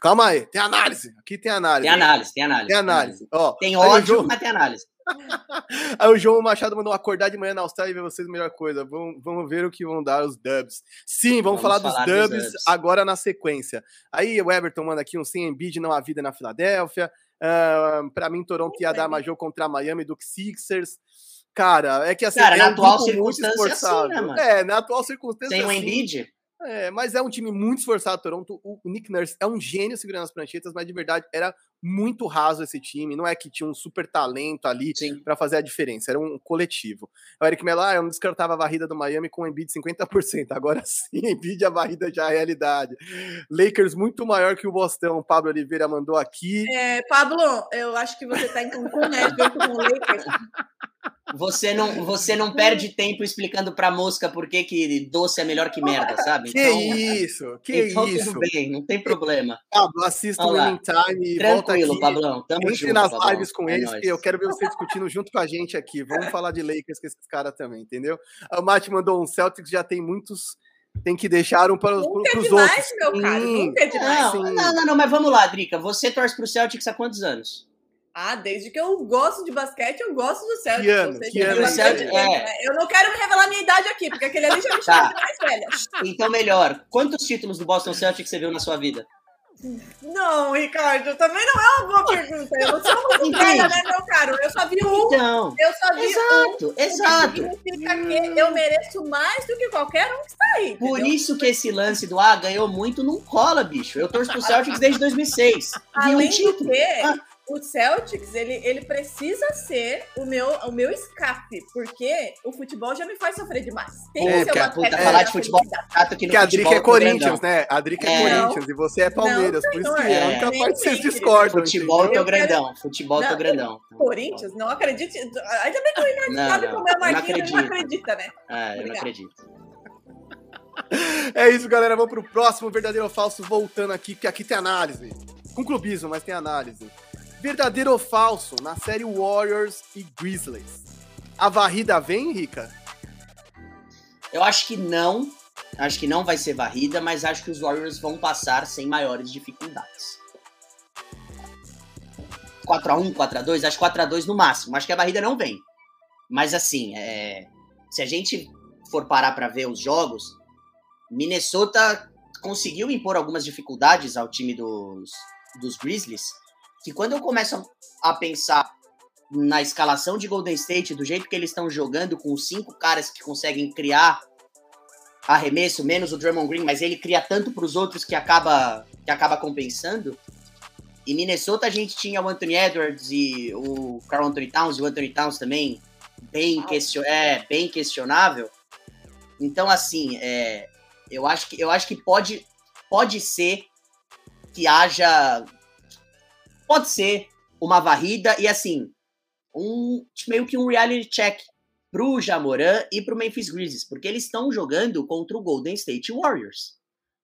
calma aí, tem análise. Aqui tem análise. Tem análise, tem análise. Tem análise. Ó, Tem aí o ódio, João- mas tem análise. Aí o João Machado mandou acordar de manhã na Austrália e ver vocês a melhor coisa. Vamos, vamos ver o que vão dar os dubs. Sim, vamos, Vamos falar, falar dos dos dubs, dubs. agora na sequência. Aí o Everton manda aqui um sem Embiid, não há vida na Filadélfia. Ah, pra mim, Toronto ia dar mais jogo contra a Miami do que Sixers. Cara, é que assim, Cara, é na um atual circunstância, é assim, esforçado. né, mano? é, na atual circunstância. Tem o sim. Embiid. É, mas é um time muito esforçado, Toronto. O Nick Nurse é um gênio segurando as pranchetas, mas de verdade era muito raso esse time. Não é que tinha um super talento ali para fazer a diferença, era um coletivo. O Eric Melo, ah, eu não descartava a varrida do Miami com o Embiid 50%. Agora sim, Embiid a varrida já é realidade. Lakers muito maior que o Bostão. Pablo Oliveira mandou aqui. É, Pablo, eu acho que você tá em Cancún, né? Junto com o Lakers. Você não, você não perde tempo explicando pra mosca por que, que doce é melhor que merda, sabe? Que Então, isso, que então isso. tudo bem, não tem problema. Pablo, assista o Time e volta Tranquilo, aqui. Pablão. Tamo Entre junto, nas Pablão. lives com É eles, nóis. que eu quero ver você discutindo junto com a gente aqui. Vamos falar de Lakers com esses caras também, entendeu? O Mate mandou um Celtics, já tem muitos. Tem que deixar um para os Nunca é outros. demais, meu caro. Sim. Nunca é demais. Não, não, não, não, mas vamos lá, Drica. Você torce pro Celtics há quantos anos? Ah, desde que eu gosto de basquete, eu gosto do Celtics. Que ano? Seja, Que ano eu, é? É. eu não quero me revelar minha idade aqui, porque aquele ali já me chama Tá. de mais velha. Então, melhor. Quantos títulos do Boston Celtics você viu na sua vida? Não, Ricardo, também não é uma boa pergunta. Eu sou muito velha, né, meu caro? Eu só vi um. Então, Eu só vi um. exato, exato. Significa que eu mereço mais do que qualquer um que está aí. Por entendeu? isso que esse lance do ah, ganhou muito não cola, bicho. Eu torço pro Celtics desde 2006. Vi um Além do título. que, Ah. O Celtics, ele, ele precisa ser o meu, o meu escape, porque o futebol já me faz sofrer demais. Tem É, que ser porque uma a puta, quebra falar de futebol felicidade. Chato que no Porque a Drica futebol é Corinthians, grandão. né? A Drica é, É. Corinthians e você é Palmeiras. por isso que é a única É, parte que vocês discordam. Futebol eu entendeu? tô grandão. Futebol eu tô Não, grandão. Corinthians, não acredite. Ainda bem que o Não, sabe não, como é o eu não Marquinhos, ele não acredita, né? Ah, eu não acredito. É isso, galera. Vamos pro próximo verdadeiro ou falso, voltando aqui, porque aqui tem análise. Com clubismo, mas tem análise. Verdadeiro ou falso na série Warriors e Grizzlies. A varrida vem, Rica? Eu acho que não. Acho que não vai ser varrida, mas acho que os Warriors vão passar sem maiores dificuldades. 4x1, 4x2, acho 4x2 no máximo. Acho que a barrida não vem. Mas assim, é, se a gente for parar para ver os jogos, Minnesota conseguiu impor algumas dificuldades ao time dos, dos Grizzlies, que quando eu começo a pensar na escalação de Golden State, do jeito que eles estão jogando, com cinco caras que conseguem criar arremesso, menos o Drummond Green, mas ele cria tanto para os outros que acaba, que acaba compensando. Em Minnesota a gente tinha o Anthony Edwards e o Carl Anthony Towns, e o Anthony Towns também bem, question, é, bem questionável. Então, assim, é, eu, acho que, eu acho que pode, pode ser que haja. Pode ser uma varrida e, assim, um meio que um reality check pro Jamoran e pro Memphis Grizzlies, porque eles estão jogando contra o Golden State Warriors.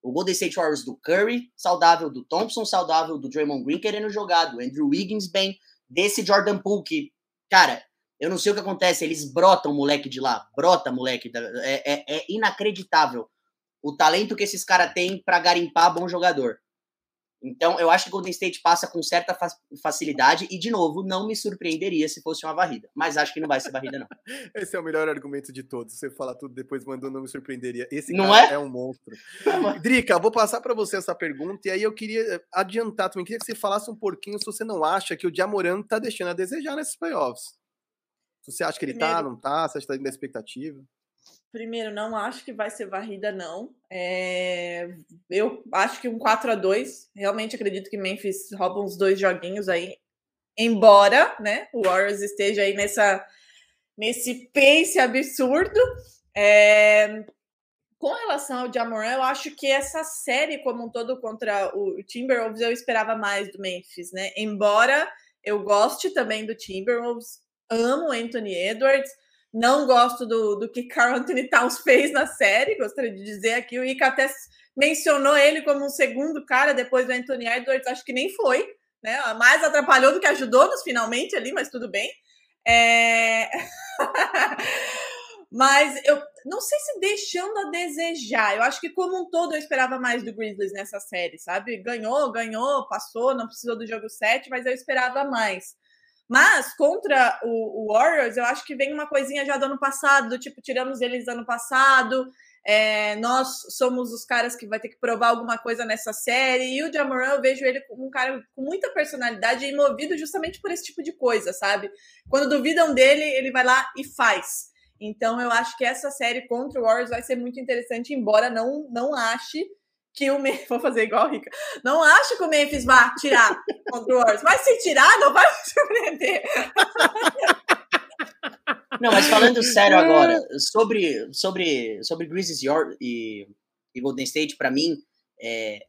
O Golden State Warriors do Curry, saudável, do Thompson, saudável, do Draymond Green querendo jogar, do Andrew Wiggins bem, desse Jordan Poole que, cara, eu não sei o que acontece, eles brotam moleque de lá, brota moleque, é, é, é inacreditável o talento que esses caras têm para garimpar bom jogador. Então, eu acho que Golden State passa com certa facilidade e, de novo, não me surpreenderia se fosse uma varrida. Mas acho que não vai ser varrida, não. Esse é o melhor argumento de todos. Você fala tudo depois mandou, não me surpreenderia. Esse não cara é? é um monstro. Drica, vou passar para você essa pergunta e aí eu queria adiantar também. Queria que você falasse um pouquinho se você não acha que o Diamorano tá deixando a desejar nesses playoffs. Se você acha que ele tá, Primeiro... tá, não tá, você acha que tá dentro da expectativa? Primeiro, não acho que vai ser varrida, não. É... Eu acho que um 4 a 2 Realmente acredito que Memphis rouba uns dois joguinhos aí. Embora né, o Warriors esteja aí nessa, nesse pace absurdo. É... Com relação ao Jamoran, eu acho que essa série como um todo contra o Timberwolves eu esperava mais do Memphis, né? Embora eu goste também do Timberwolves, amo Anthony Edwards, não gosto do, do que Carl Anthony Towns fez na série, gostaria de dizer aqui. O Ica até mencionou ele como um segundo cara depois do Anthony Edwards, acho que nem foi, né? Mais atrapalhou do que ajudou nos finalmente ali, mas tudo bem. É... mas eu não sei se deixando a desejar. Eu acho que, como um todo, eu esperava mais do Grizzlies nessa série, sabe? Ganhou, ganhou, passou, não precisou do jogo 7, mas eu esperava mais. Mas contra o, o, Warriors, eu acho que vem uma coisinha já do ano passado, do tipo, tiramos eles ano passado, é, nós somos os caras que vai ter que provar alguma coisa nessa série. E o Jamoran, eu vejo ele como um cara com muita personalidade e movido justamente por esse tipo de coisa, sabe? Quando duvidam dele, ele vai lá e faz. Então eu acho que essa série contra o Warriors vai ser muito interessante, embora não, não ache que o Memphis. Vou fazer igual Rica. Não acho que o Memphis vá tirar contra o Warriors, mas se tirar, não vai me surpreender. Não, mas falando sério agora, sobre, sobre, sobre Grizzlies e, e Golden State, para mim, é,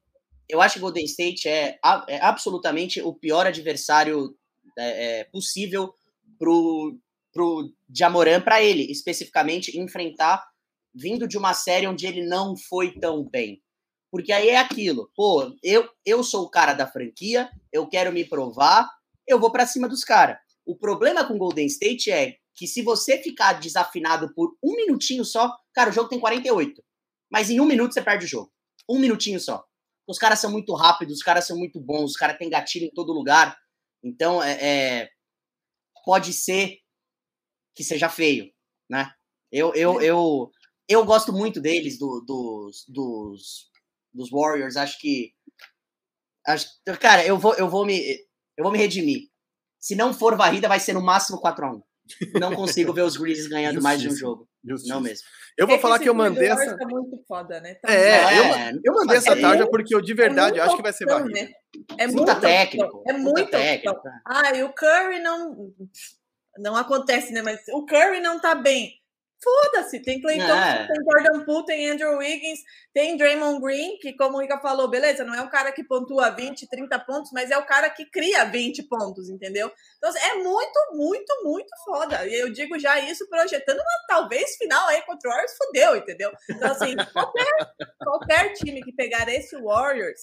eu acho que Golden State é, é absolutamente o pior adversário é, é possível pro, pro Jamoran, para ele, especificamente, enfrentar vindo de uma série onde ele não foi tão bem. Porque aí é aquilo, pô, eu, eu sou o cara da franquia, eu quero me provar, eu vou para cima dos caras. O problema com Golden State é que se você ficar desafinado por um minutinho só, cara, o jogo tem 48. Mas em um minuto você perde o jogo. Um minutinho só. Os caras são muito rápidos, os caras são muito bons, os caras têm gatilho em todo lugar. Então, é, é, pode ser que seja feio, né? Eu, eu, eu, eu gosto muito deles, do, dos, dos dos Warriors, acho que. Acho, cara, eu vou, eu, vou me, eu vou me redimir. Se não for varrida, vai ser no máximo 4x1. Não consigo ver os Grizzlies ganhando mais de um jogo. Justiça. Não mesmo. Eu vou é falar que, que eu mandei essa. Tá muito foda, né? Tá é, é, eu, eu mandei essa tarja porque eu de verdade é acho que vai ser varrida. Né? É muito técnico. É muito técnico. Ah, e o Curry não. Não acontece, né? Mas o Curry não tá bem. Foda-se, tem Clay Thompson, é. tem Jordan Poole, tem Andrew Wiggins, tem Draymond Green, que como o Rica falou, beleza, não é o cara que pontua 20, 30 pontos, mas é o cara que cria 20 pontos, entendeu? Então assim, é muito, muito, muito foda. E eu digo já isso projetando uma talvez final aí contra o Warriors, fodeu, entendeu? Então assim, qualquer, qualquer time que pegar esse Warriors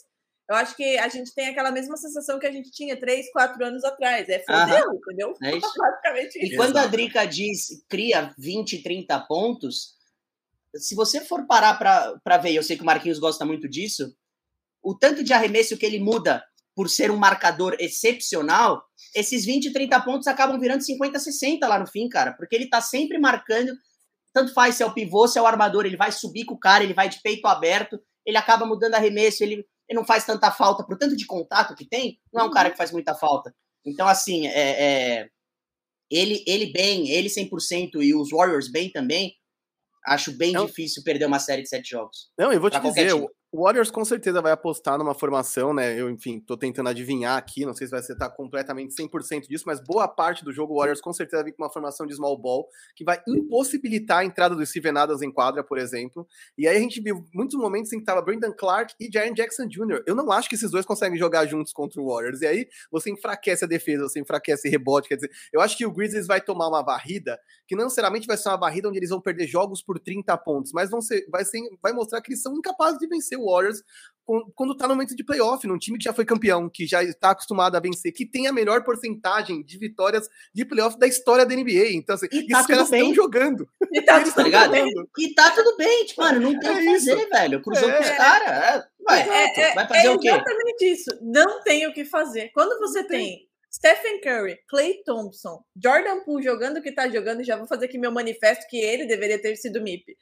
eu acho que a gente tem aquela mesma sensação que a gente tinha três, quatro anos atrás. É fodeu, entendeu? É isso. Basicamente isso. E quando a Drica diz cria 20, 30 pontos, se você for parar para ver, eu sei que o Marquinhos gosta muito disso, o tanto de arremesso que ele muda por ser um marcador excepcional, esses 20, 30 pontos acabam virando 50, 60 lá no fim, cara, porque ele tá sempre marcando, tanto faz se é o pivô, se é o armador, ele vai subir com o cara, ele vai de peito aberto, ele acaba mudando arremesso, ele, ele não faz tanta falta, por tanto de contato que tem, não é um cara que faz muita falta. Então, assim, é, é ele, ele bem, ele 100% e os Warriors bem também, acho bem não. difícil perder uma série de sete jogos. Não, eu vou te dizer, o Warriors com certeza vai apostar numa formação, né? Eu, enfim, tô tentando adivinhar aqui, não sei se vai acertar completamente 100% disso, mas boa parte do jogo o Warriors com certeza vai vir com uma formação de small ball, que vai impossibilitar a entrada do Steven Adams em quadra, por exemplo. E aí a gente viu muitos momentos em que tava Brandon Clark e Jaren Jackson Jr. Eu não acho que esses dois conseguem jogar juntos contra o Warriors. E aí você enfraquece a defesa, você enfraquece rebote, quer dizer, eu acho que o Grizzlies vai tomar uma varrida, que não necessariamente vai ser uma varrida onde eles vão perder jogos por 30 pontos, mas vão ser, vai, ser, vai mostrar que eles são incapazes de vencer o Warriors quando tá no momento de playoff, num time que já foi campeão, que já está acostumado a vencer, que tem a melhor porcentagem de vitórias de playoff da história da NBA. Então, assim, e tá esses caras estão jogando. E tá, tudo tá bem. E tá tudo bem, tipo, mano, não tem o é que fazer, isso. velho. Cruzou é. com os caras. É, vai, é, é, vai fazer é o quê? exatamente isso. Não tem o que fazer. Quando você tem. tem Stephen Curry, Clay Thompson, Jordan Poole jogando o que tá jogando, já vou fazer aqui meu manifesto que ele deveria ter sido MIP.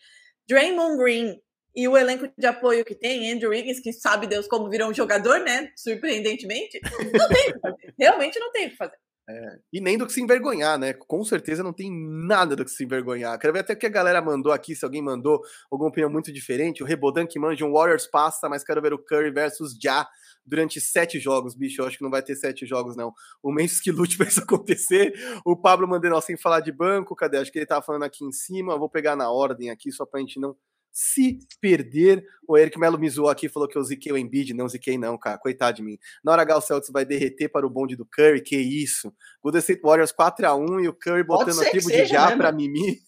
Draymond Green, e o elenco de apoio que tem, Andrew Wiggins, que sabe Deus como virou um jogador, né? Surpreendentemente, não tem o que fazer. Realmente não tem o que fazer. É, e nem do que se envergonhar, né? Com certeza não tem nada do que se envergonhar. Quero ver até o que a galera mandou aqui, se alguém mandou alguma opinião muito diferente. O Rebodan que manja um Warriors passa, mas quero ver o Curry versus Ja durante sete jogos, bicho. Eu acho que não vai ter sete jogos, não. O Memphis que lute pra isso acontecer. O Pablo Mandenal sem falar de banco, cadê? Acho que ele tava falando aqui em cima. Eu vou pegar na ordem aqui, só pra gente não se perder. O Eric Melo me zoou aqui, falou que eu ziquei o Embiid. Não ziquei não, cara. Coitado de mim. Na hora H, o Celtics vai derreter para o bonde do Curry. Que isso. Golden State Warriors 4x1 e o Curry botando a tribo de já para Mimi.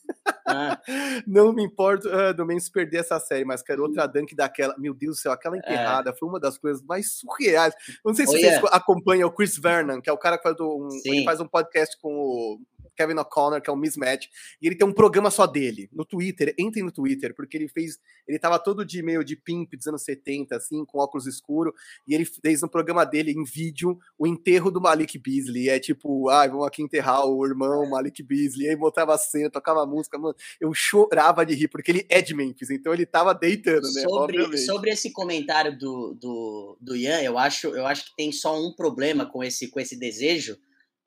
Ah. não me importo uh, do menos perder essa série, mas quero outra dunk daquela. Meu Deus do céu, aquela é. enterrada é. foi uma das coisas mais surreais. Não sei se oh, vocês yeah. acompanham o Chris Vernon, que é o cara que faz um, faz um podcast com o Kevin O'Connor, que é um mismatch, e ele tem um programa só dele, no Twitter, entrem no Twitter, porque ele fez, ele tava todo de meio de pimp dos anos 70, assim, com óculos escuros, e ele fez no programa dele, em vídeo, o enterro do Malik Beasley, é tipo, ai, ah, vamos aqui enterrar o irmão Malik Beasley, e aí botava a cena, tocava música, mano, eu chorava de rir, porque ele é de Memphis, então ele tava deitando, né, sobre, sobre esse comentário do, do, do Ian, eu acho, eu acho que tem só um problema com esse, com esse desejo,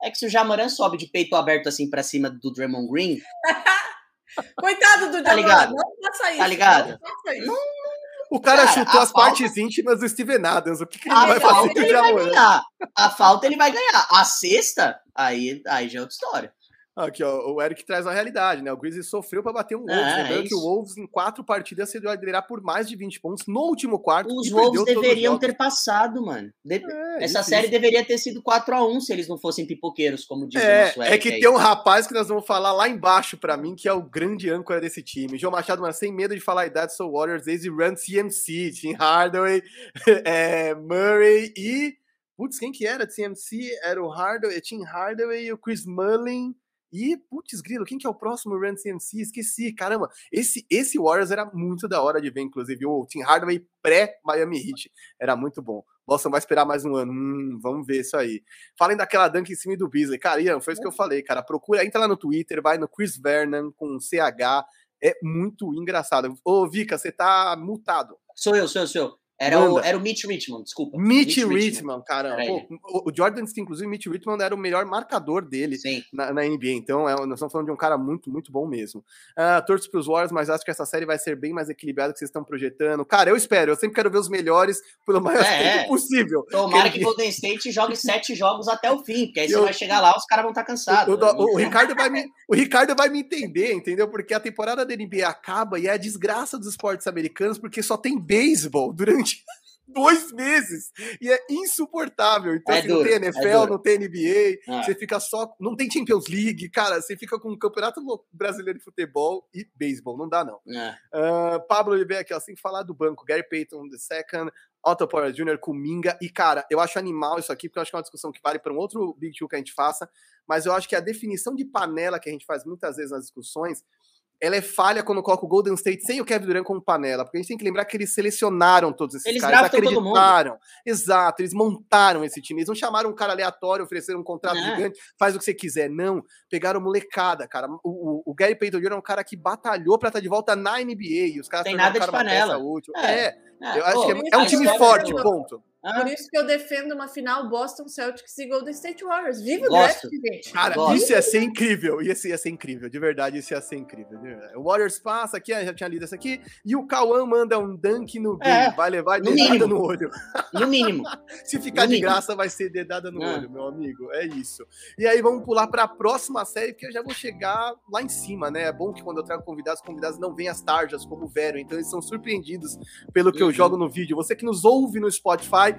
é que se o Jamoran sobe de peito aberto assim para cima do Draymond Green. Coitado do tá Jamoran, ligado? não faça isso. Tá ligado? Não faça isso. Não, o cara, cara chutou as falta... partes íntimas do Steven Adams. O que, que ele vai fazer com o Jamoran? A falta ele vai ganhar. A sexta, aí, aí já é outra história. Aqui, ó, o Eric traz a realidade, né? O Grizzlies sofreu para bater um Wolves. É, Lembrando é que o Wolves, em quatro partidas, se liderar por mais de 20 pontos no último quarto. Os Wolves deveriam ter passado, mano. De... É, Essa isso, série isso. deveria ter sido 4 a 1 se eles não fossem pipoqueiros, como diz é, o nosso Eric. É que aí. tem um rapaz que nós vamos falar lá embaixo para mim, que é o grande âncora desse time. João Machado, mas sem medo de falar a idade, sou Warriors, desde Run CMC, Tim Hardaway, é, Murray e. Putz, quem que era? CMC era o Hardaway, Tim Hardaway e o Chris Mullin. E, putz, grilo, quem que é o próximo Run CMC? Esqueci, caramba. Esse, esse Warriors era muito da hora de ver, inclusive. O Tim Hardaway pré-Miami Heat. Era muito bom. Boston vai esperar mais um ano. Hum, vamos ver isso aí. Falem daquela dunk em cima do Beasley. Cara, Ian, foi isso que eu falei, cara. Procura, entra lá no Twitter, vai no Chris Vernon com CH. É muito engraçado. Ô, Vika, você tá multado. Sou eu, sou eu, sou eu. Era o, era o Mitch Richmond, desculpa. Mitch, Mitch Richmond, cara. o Jordan, inclusive, Mitch Richmond era o melhor marcador dele na, na, NBA. Então, é, nós estamos falando de um cara muito, muito bom mesmo. Uh, torço para os Warriors, mas acho que essa série vai ser bem mais equilibrada que vocês estão projetando. Cara, eu espero. Eu sempre quero ver os melhores pelo maior é, tempo é. possível. Tomara que o Golden State jogue sete jogos até o fim, porque aí eu, você vai chegar lá, os caras vão estar tá cansados. O, o, o, Ricardo vai me, o Ricardo vai me entender, entendeu? Porque a temporada da NBA acaba e é a desgraça dos esportes americanos, porque só tem beisebol durante dois meses. E é insuportável. Então, é assim, duro, não tem NFL, é não tem NBA, ah. você fica só. Não tem Champions League, cara. Você fica com o Campeonato Brasileiro de Futebol e beisebol. Não dá, não. Uh, Pablo Oliveira aqui, ó, sem falar do banco. Gary Payton, the second. Otto Porter Jr., Kuminga. E, cara, eu acho animal isso aqui, porque eu acho que é uma discussão que vale para um outro Big Two que a gente faça. Mas eu acho que a definição de panela que a gente faz muitas vezes nas discussões ela é falha quando coloca o Golden State sem o Kevin Durant como panela, porque a gente tem que lembrar que eles selecionaram todos esses Eles caras, acreditaram. Exato, eles montaram esse time. Eles não chamaram um cara aleatório, ofereceram um contrato Não. gigante, faz o que você quiser. Não, pegaram molecada, cara. O, o, o Gary Payton Jr. é um cara que batalhou pra estar de volta na NBA. E os caras Tem nada de panela. útil. É. É, eu acho que é, é um time é forte, ponto. ah, Por isso que eu defendo uma final Boston Celtics e Golden State Warriors. Viva o draft, gente. Cara, Gosto. isso ia ser incrível. Isso ia ser incrível, de verdade, isso ia ser incrível. O Warriors passa aqui, ah, já tinha lido essa aqui, e o Cauã manda um dunk no Bill. É, vai levar no dedada mínimo. no olho. no mínimo. Se ficar No de mínimo. graça, vai ser dedada no Ah. olho, meu amigo. É isso. E aí vamos pular para a próxima série, porque eu já vou chegar lá em cima, né? É bom que quando eu trago convidados, os convidados não vêm as tarjas como o Vero, então eles são surpreendidos pelo que eu Uhum. jogo no vídeo. Você que nos ouve no Spotify,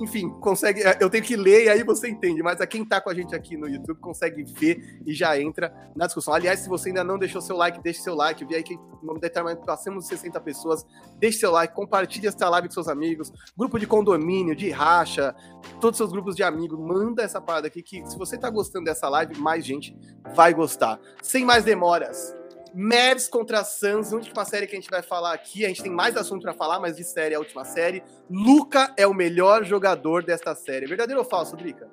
enfim, consegue. Eu tenho que ler e aí você entende, mas a quem tá com a gente aqui no YouTube consegue ver e já entra na discussão. Aliás, se você ainda não deixou seu like, deixe seu like. Eu vi aí que no determinado passamos de 60 pessoas. Deixe seu like, compartilhe essa live com seus amigos, grupo de condomínio, de racha, todos os seus grupos de amigos. Manda essa parada aqui que se você tá gostando dessa live, mais gente vai gostar. Sem mais demoras. Mavs contra Suns, última série que a gente vai falar aqui. A gente tem mais assunto pra falar, mas de série é a última série. Luca é o melhor jogador desta série. Verdadeiro ou falso, Drica?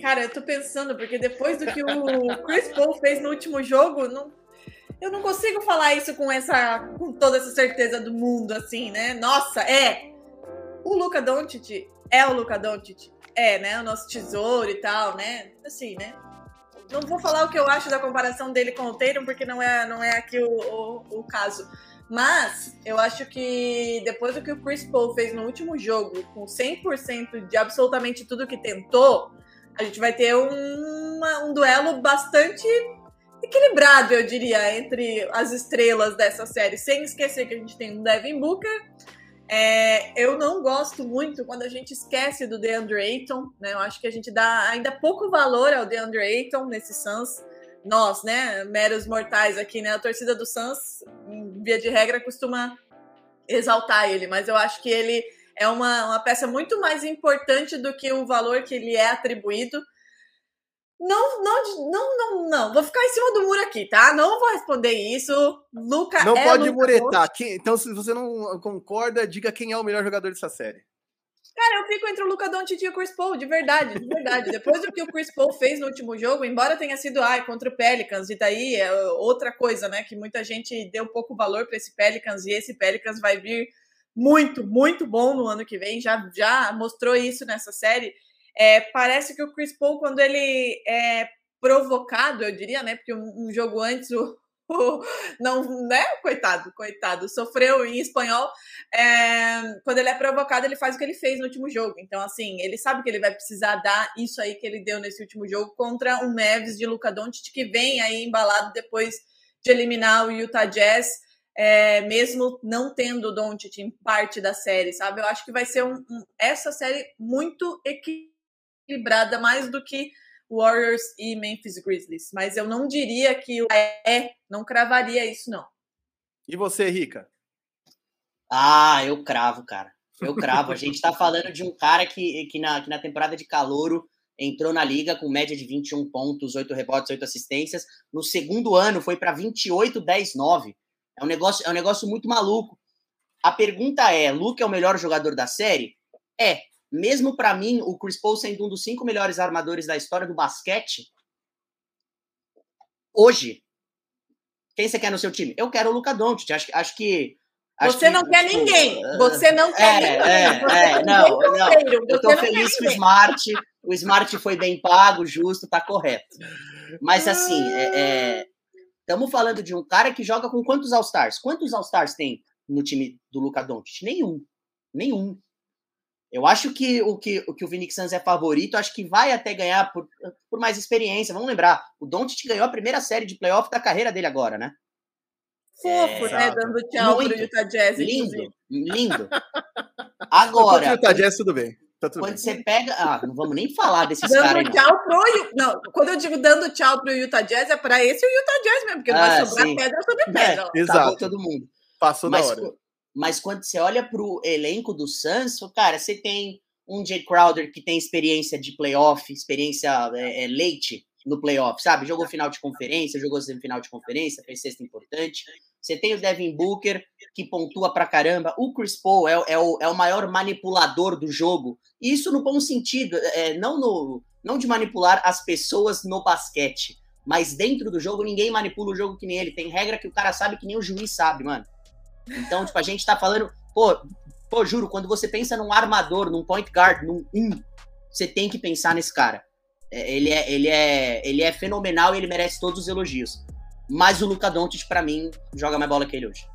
Cara, eu tô pensando, porque depois do que o Chris Paul fez no último jogo, não- eu não consigo falar isso com essa com toda essa certeza do mundo, assim, né? Nossa, é! O Luca Doncic é o Luca Doncic. É, né? O nosso tesouro e tal, né? Assim, né? Não vou falar o que eu acho da comparação dele com o Tatum, porque não é, não é aqui o, o, o caso. Mas eu acho que depois do que o Chris Paul fez no último jogo, com 100% de absolutamente tudo que tentou, a gente vai ter uma- um duelo bastante equilibrado, eu diria, entre as estrelas dessa série. Sem esquecer que a gente tem um Devin Booker. É, eu não gosto muito quando a gente esquece do DeAndre Ayton, né? Eu acho que a gente dá ainda pouco valor ao DeAndre Ayton nesse Suns. Nós, né, meros mortais aqui, né? A torcida do Suns, via de regra, costuma exaltar ele, mas eu acho que ele é uma, uma peça muito mais importante do que o valor que ele é atribuído. Não, não, não, não, não. Vou ficar em cima do muro aqui, tá? Não vou responder isso. Luca Não é pode Luka muretar. Quem- então, se você não concorda, diga quem é o melhor jogador dessa série. Cara, eu fico entre o Luca Doncic e o Chris Paul, de verdade, de verdade. Depois do que o Chris Paul fez no último jogo, embora tenha sido ai, contra o Pelicans, e daí é outra coisa, né? Que muita gente deu pouco valor para esse Pelicans, e esse Pelicans vai vir muito, muito bom no ano que vem. Já, já mostrou isso nessa série. É, parece que o Chris Paul, quando ele é provocado, eu diria, né? Porque um, jogo antes o, o- não, né? Coitado, coitado, sofreu em espanhol. É, quando ele é provocado, ele faz o que ele fez no último jogo. Então, assim, ele sabe que ele vai precisar dar isso aí que ele deu nesse último jogo contra um Neves de Luca Doncic que vem aí embalado depois de eliminar o Utah Jazz, é, mesmo não tendo o Doncic em parte da série, sabe? Eu acho que vai ser um- um- essa série muito equilibrada, mais do que Warriors e Memphis Grizzlies. Mas eu não diria que o é, não cravaria isso, não. E você, Rica? Ah, eu cravo, cara. Eu cravo. A gente tá falando de um cara que, que, na, que na temporada de calouro entrou na liga com média de 21 pontos, 8 rebotes, 8 assistências. No segundo ano foi para 28, 10, 9. É um negócio, é um negócio muito maluco. A pergunta é: Luke é o melhor jogador da série? É. Mesmo para mim, o Chris Paul sendo um dos cinco melhores armadores da história do basquete, hoje, quem você quer no seu time? Eu quero o Luca Doncic. Acho, que- acho que acho Você que, não quer ninguém. eh, Você não quer é, ninguém. é, é, não, não. Eu quer feliz que o. Smart, o Smart foi bem pago, justo, tá correto. Mas assim, estamos falando de um cara que joga com quantos All-Stars? Quantos All-Stars tem no time do Luca Doncic? Nenhum. Nenhum. Eu acho que o que o, que o Phoenix Suns é favorito, acho que vai até ganhar por, por mais experiência. Vamos lembrar, o Doncic ganhou a primeira série de playoff da carreira dele agora, né? Fofo, né? Exato. Dando tchau Muito. pro Utah Jazz. Lindo, lindo. Contra Agora, o Utah Jazz, tudo bem. Tá tudo quando bem. você pega. Ah, não vamos nem falar desses caras. Dando tchau pro. Não, quando eu digo dando tchau pro Utah Jazz, é pra esse o Utah Jazz mesmo, porque não vai Ah, sobrar sim. pedra sobre pedra. É, Exato. todo mundo. Passou da Mas, hora. Mas quando você olha pro elenco do Suns, cara, você tem um Jay Crowder que tem experiência de playoff, experiência é, é, leite, no playoff, sabe? Jogou final de conferência, jogou semifinal de conferência, fez sexta importante. Você tem o Devin Booker, que pontua pra caramba. O Chris Paul é, é, o, é o maior manipulador do jogo. Isso no bom sentido, é, não, no, não de manipular as pessoas no basquete, mas dentro do jogo ninguém manipula o jogo que nem ele. Tem regra que o cara sabe que nem o juiz sabe, mano. Então, tipo, a gente tá falando. Pô, pô, juro, quando você pensa num armador, num point guard, num um, você tem que pensar nesse cara. É, ele é, ele é, ele é fenomenal e ele merece todos os elogios. Mas o Luca Doncic, para mim, joga mais bola que ele hoje.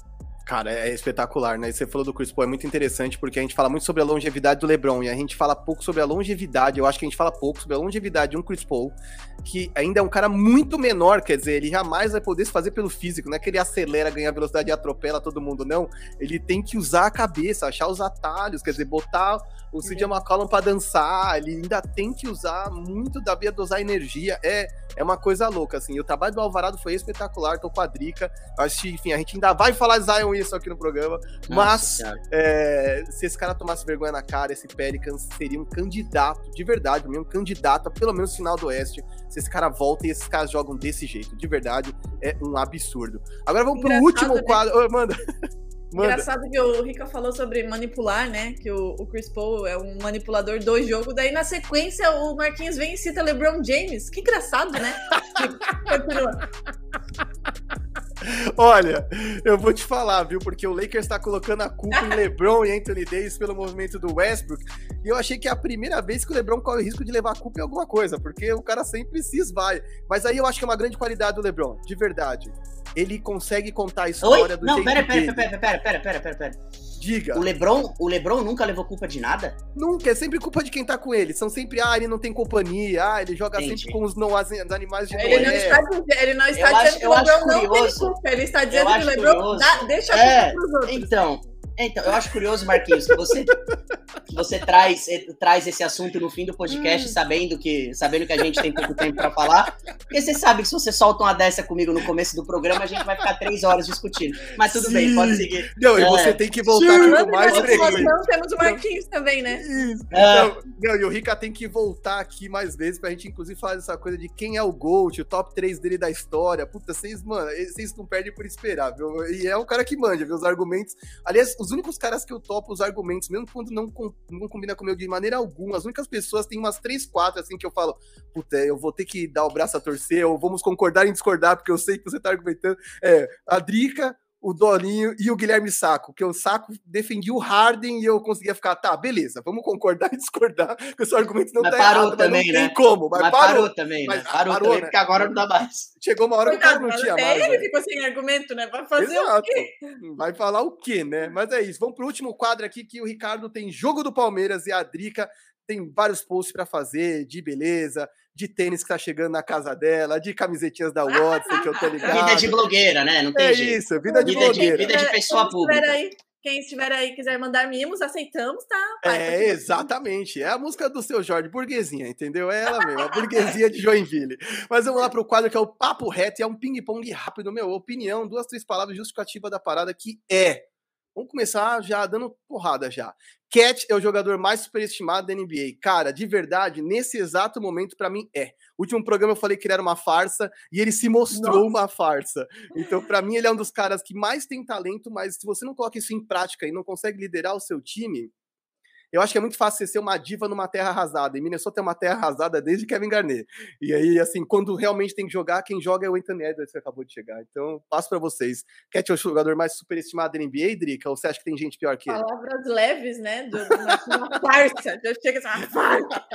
Cara, é espetacular, né? Você falou do Chris Paul, é muito interessante, porque a gente fala muito sobre a longevidade do LeBron, e a gente fala pouco sobre a longevidade, eu acho que a gente fala pouco sobre a longevidade de um Chris Paul, que ainda é um cara muito menor, quer dizer, ele jamais vai poder se fazer pelo físico, não é que ele acelera, ganha velocidade e atropela todo mundo, não. Ele tem que usar a cabeça, achar os atalhos, quer dizer, botar o CJ uhum. McCollum pra dançar, ele ainda tem que usar muito da via dosar energia, é, é uma coisa louca, assim. O trabalho do Alvarado foi espetacular, tô com a Drica, acho que, enfim, a gente ainda vai falar Zion isso aqui no programa, Nossa, mas é, se esse cara tomasse vergonha na cara, esse Pelicans seria um candidato, de verdade, um candidato a pelo menos final do Oeste, se esse cara volta e esses caras jogam desse jeito, de verdade, é um absurdo. Agora vamos Engraçado, pro último né? quadro, oh, manda... Manda. Engraçado que o Rica falou sobre manipular, né? Que o, o, Chris Paul é um manipulador do jogo. Daí, na sequência, o Marquinhos vem e cita LeBron James. Que engraçado, né? Continua. Olha, eu vou te falar, viu? Porque o Lakers está colocando a culpa em LeBron e Anthony Davis pelo movimento do Westbrook. E eu achei que é a primeira vez que o LeBron corre o risco de levar a culpa em alguma coisa, porque o cara sempre se esvai. Mas aí eu acho que é uma grande qualidade do LeBron, de verdade. Ele consegue contar a história Oi? do Não, pera, pera, pera, pera, pera, pera, pera, pera. Diga. O LeBron, o LeBron nunca levou culpa de nada? Nunca, é sempre culpa de quem tá com ele. São sempre, ah, ele não tem companhia, ah, ele joga Entendi. sempre com os, não, os animais de ele Não está, ele não está eu dizendo acho, que o LeBron não tem culpa, ele está dizendo que o LeBron dá, deixa a é, culpa pros outros. Então, então, eu acho curioso, Marquinhos, que você, que você traz, eh, traz esse assunto no fim do podcast, hum. sabendo que sabendo que a gente tem pouco tempo para falar. Porque você sabe que se você solta uma dessa comigo no começo do programa, a gente vai ficar três horas discutindo. Mas tudo Sim. bem, pode seguir. Não, e é. você tem que voltar Sim. aqui mais frequente. Não, temos o Marquinhos também, né? Isso. É. Não, não, e o Rica tem que voltar aqui mais vezes pra gente, inclusive, falar dessa coisa de quem é o GOAT, o top 3 dele da história. Puta, vocês, mano, vocês não perdem por esperar, viu? E é um cara que manja, viu? Os argumentos. Aliás, os únicos caras que eu topo os argumentos, mesmo quando não, não combina comigo de maneira alguma. As únicas pessoas, tem umas três, quatro, assim, que eu falo, puta, eu vou ter que dar o braço a torcer, ou vamos concordar em discordar, porque eu sei que você tá argumentando. É, a Drica, o Dolinho e o Guilherme Saco, que o Saco defendia o Harden e eu conseguia ficar, tá, beleza, vamos concordar e discordar, que o seu argumento não mas tá parou errado, também, mas não né? tem como. Mas, mas parou, parou, também, mas, né? Parou, parou também, né? porque agora não dá mais. Chegou uma hora que o cara não tinha até mais. ele né? ficou sem argumento, né? Vai fazer Exato. o quê? Vai falar o quê, né? Mas é isso. Vamos pro último quadro aqui, que o Ricardo tem jogo do Palmeiras e a Drica tem vários posts para fazer de beleza, de tênis que tá chegando na casa dela, de camisetinhas da Watson, que eu tô ligado. Vida de blogueira, né? Não tem é jeito. isso, vida de vida blogueira. De, vida de pessoa pública. Aí, quem estiver aí quiser mandar mimos, aceitamos, tá? Pai, é, exatamente. É a música do seu Jorge, burguesinha, entendeu? É ela mesmo, a burguesia de Joinville. Mas vamos lá pro quadro que é o Papo Reto, e é um ping-pong rápido, meu. Opinião, duas, três palavras justificativa da parada que é Vamos começar já dando porrada já. Cat é o jogador mais superestimado da NBA. Cara, de verdade, nesse exato momento, para mim, é. O último programa eu falei que ele era uma farsa e ele se mostrou Nossa. uma farsa. Então, para mim, ele é um dos caras que mais tem talento, mas se você não coloca isso em prática e não consegue liderar o seu time, eu acho que é muito fácil você ser uma diva numa terra arrasada. E Minnesota é uma terra arrasada desde Kevin Garnett. E aí, assim, quando realmente tem que jogar, quem joga é o Anthony Edwards que acabou de chegar. Então, passo para vocês. Cat é o jogador mais superestimado da NBA, Drica? Ou você acha que tem gente pior que ele? Palavras leves, né? De uma farsa. Já chega assim, uma farsa.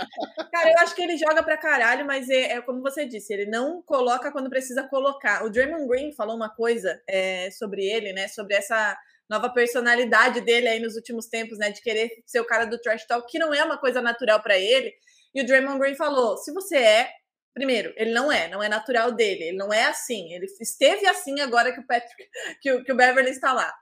Cara, eu acho que ele joga pra caralho, mas é, é, como você disse, ele não coloca quando precisa colocar. O Draymond Green falou uma coisa é, sobre ele, né? Sobre essa nova personalidade dele aí nos últimos tempos, né? De querer ser o cara do trash talk, que não é uma coisa natural para ele. E o Draymond Green falou: se você é, primeiro, ele não é, não é natural dele, ele não é assim. Ele esteve assim agora que o Patrick, que o, que o Beverly está lá.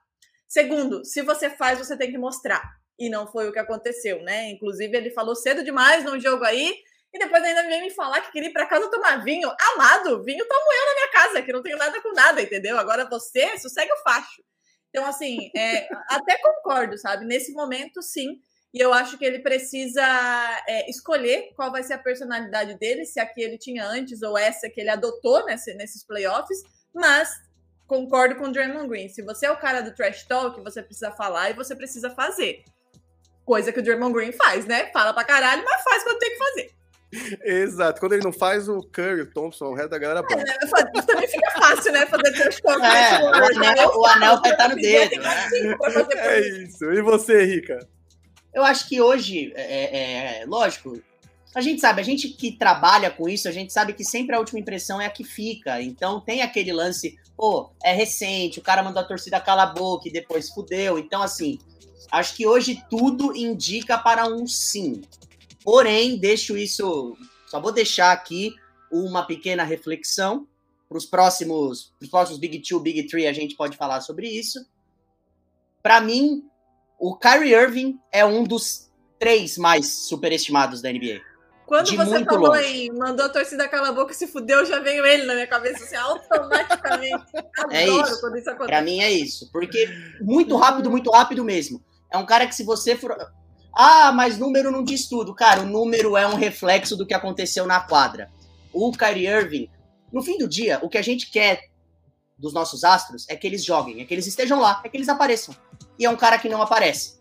Segundo, se você faz, você tem que mostrar. E não foi o que aconteceu, né? Inclusive, ele falou cedo demais num jogo aí. E depois ainda veio me falar que queria ir para casa tomar vinho. Amado, vinho tomo eu na minha casa, que não tenho nada com nada, entendeu? Agora você, sossegue o facho. Então, assim, é, até concordo, sabe? Nesse momento, sim, E eu acho que ele precisa é, escolher qual vai ser a personalidade dele, se a que ele tinha antes ou essa que ele adotou nesse, nesses playoffs. Mas concordo com o Draymond Green. Se você é o cara do trash talk, você precisa falar e você precisa fazer. Coisa que o Draymond Green faz, né? Fala pra caralho, mas faz quando tem que fazer. Exato. Quando ele não faz, o Curry, o Thompson, o resto da galera é, né? Também fica fácil, né? Fazer trash talk. É, o, anel, o anel vai estar no dedo. Né? É isso. E você, Rica? Eu acho que hoje, é, é, é, lógico, a gente sabe, a gente que trabalha com isso, a gente sabe que sempre a última impressão é a que fica. Então tem aquele lance, pô, é recente, o cara mandou a torcida calar a boca e depois fudeu. Então, assim, acho que hoje tudo indica para um sim. Porém, deixo isso, só vou deixar aqui uma pequena reflexão. Para os próximos, pros próximos Big Two, Big Three, a gente pode falar sobre isso. Para mim, o Kyrie Irving é um dos três mais superestimados da NBA. Quando você falou longe. em mandou a torcida cala a boca e se fudeu, já veio ele na minha cabeça assim, automaticamente. é isso. quando isso acontece. Pra mim é isso. Porque muito rápido, muito rápido mesmo. É um cara que se você for. Ah, mas número não diz tudo. Cara, o número é um reflexo do que aconteceu na quadra. O Kyrie Irving, no fim do dia, o que a gente quer dos nossos astros é que eles joguem, é que eles estejam lá, é que eles apareçam e é um cara que não aparece.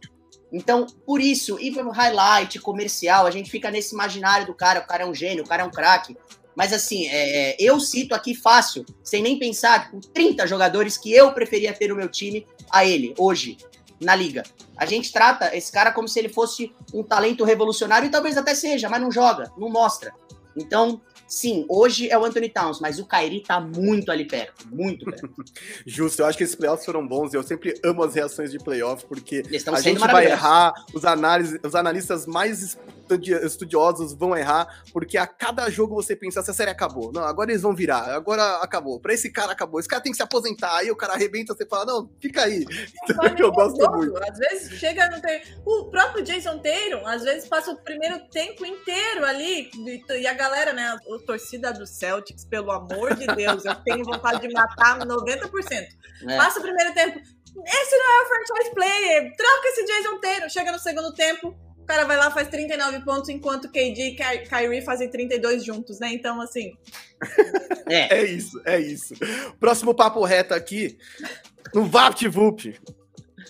Então, por isso, ir para o highlight comercial, a gente fica nesse imaginário do cara, o cara é um gênio, o cara é um craque. Mas assim, é, é eu cito aqui fácil, sem nem pensar, com 30 jogadores que eu preferia ter no meu time a ele, hoje, na liga. A gente trata esse cara como se ele fosse um talento revolucionário, e talvez até seja, mas não joga, não mostra. Então, Sim, hoje é o Anthony Towns, mas o Kyrie tá muito ali perto, muito perto. Justo, eu acho que esses playoffs foram bons e eu sempre amo as reações de playoff, porque a gente vai errar, os, análise, os analistas mais estudiosos vão errar, porque a cada jogo você pensa, essa série acabou. Não, agora eles vão virar, agora acabou. Pra esse cara acabou, esse cara tem que se aposentar, aí o cara arrebenta, você fala, não, fica aí. Então, é eu gosto muito. Às vezes chega no ter... O próprio Jason Tatum, às vezes passa o primeiro tempo inteiro ali, e a galera, né, o torcida do Celtics, pelo amor de Deus, eu tenho vontade de matar 90%. É. Passa o primeiro tempo, esse não é o franchise player, troca esse Jason Tatum. Chega no segundo tempo, cara vai lá faz 39 pontos, enquanto KD e Kyrie fazem 32 juntos, né? Então, assim... É. é isso, é isso. Próximo papo reto aqui, no VaptVup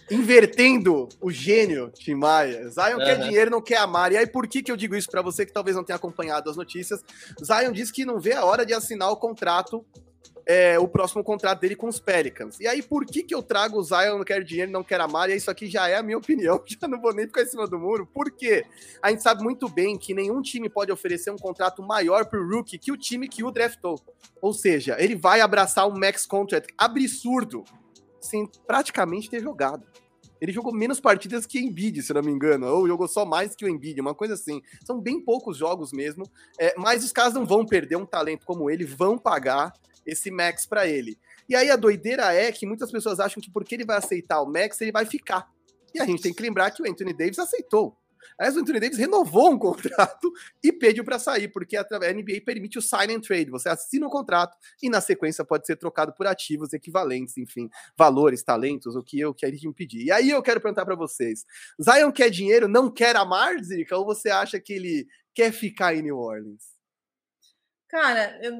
invertendo o gênio Tim Maia. Zion uhum. quer dinheiro, não quer amar. E aí, por que, que eu digo isso para você que talvez não tenha acompanhado as notícias? Zion diz que não vê a hora de assinar o contrato, é, o próximo contrato dele com os Pelicans. E aí, por que, que eu trago o Zion não quer dinheiro, não quer amar? E isso aqui já é a minha opinião, já não vou nem ficar em cima do muro. Por quê? A gente sabe muito bem que nenhum time pode oferecer um contrato maior pro rookie que o time que o draftou. Ou seja, ele vai abraçar um max contract absurdo sem praticamente ter jogado. Ele jogou menos partidas que Embiid, se não me engano, ou jogou só mais que o Embiid, uma coisa assim. São bem poucos jogos mesmo, é, mas os caras não vão perder um talento como ele, vão pagar esse max para ele. E aí a doideira é que muitas pessoas acham que porque ele vai aceitar o max, ele vai ficar. E a gente tem que lembrar que o Anthony Davis aceitou. Aliás, o Anthony Davis renovou um contrato e pediu para sair, porque a NBA permite o sign and trade. Você assina um contrato e na sequência pode ser trocado por ativos equivalentes, enfim, valores, talentos, o que eu quero impedir. E aí eu quero perguntar para vocês: Zion quer dinheiro, não quer amar, Zica? Ou você acha que ele quer ficar em New Orleans? Cara, eu,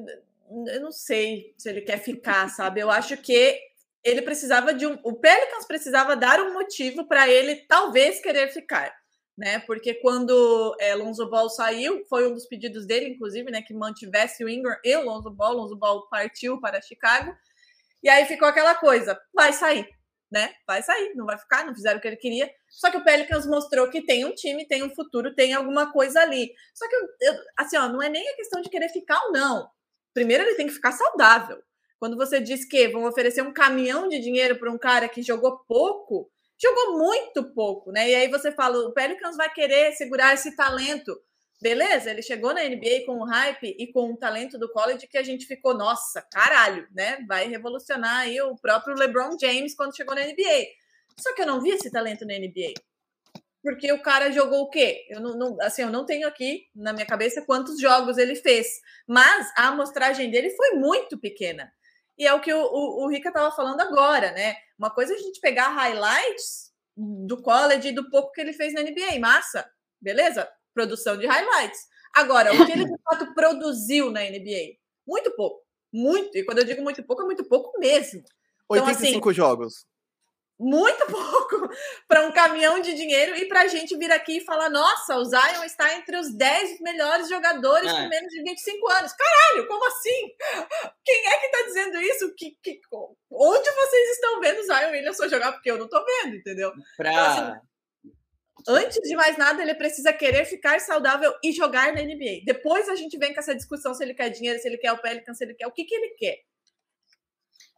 eu não sei se ele quer ficar, sabe? Eu acho que ele precisava de um. O Pelicans precisava dar um motivo para ele talvez querer ficar né? Porque quando é, Lonzo Ball saiu, foi um dos pedidos dele, inclusive, né? Que mantivesse o Ingram e o Lonzo Ball. Lonzo Ball partiu para Chicago. E aí ficou aquela coisa: vai sair, né? Vai sair, não vai ficar, não fizeram o que ele queria. Só que o Pelicans mostrou que tem um time, tem um futuro, tem alguma coisa ali. Só que, eu, assim, ó, não é nem a questão de querer ficar ou não. Primeiro, ele tem que ficar saudável. Quando você diz que vão oferecer um caminhão de dinheiro para um cara que jogou pouco, jogou muito pouco, né? E aí você fala, o Pelicans vai querer segurar esse talento. Beleza, ele chegou na NBA com o hype e com o talento do college que a gente ficou, nossa, caralho, né? Vai revolucionar aí o próprio LeBron James quando chegou na NBA. Só que eu não vi esse talento na NBA. Porque o cara jogou o quê? Eu não, não, assim, eu não tenho aqui na minha cabeça quantos jogos ele fez, mas a amostragem dele foi muito pequena. E é o que o, o, o Rica estava falando agora, né? Uma coisa é a gente pegar highlights do college e do pouco que ele fez na NBA. Massa, beleza? Produção de highlights. Agora, o que ele de fato produziu na NBA? Muito pouco. Muito. E quando eu digo muito pouco, é muito pouco mesmo. Então, 85 assim, jogos muito pouco para um caminhão de dinheiro e para a gente vir aqui e falar: nossa, o Zion está entre os 10 melhores jogadores é. com menos de 25 anos. Caralho, como assim? Quem é que está dizendo isso? Que, que, onde vocês estão vendo o Zion Williamson jogar? Porque eu não estou vendo, entendeu? Pra... Então, assim, Antes de mais nada, ele precisa querer ficar saudável e jogar na NBA. Depois a gente vem com essa discussão se ele quer dinheiro, se ele quer o Pelican, se ele quer o que, que ele quer.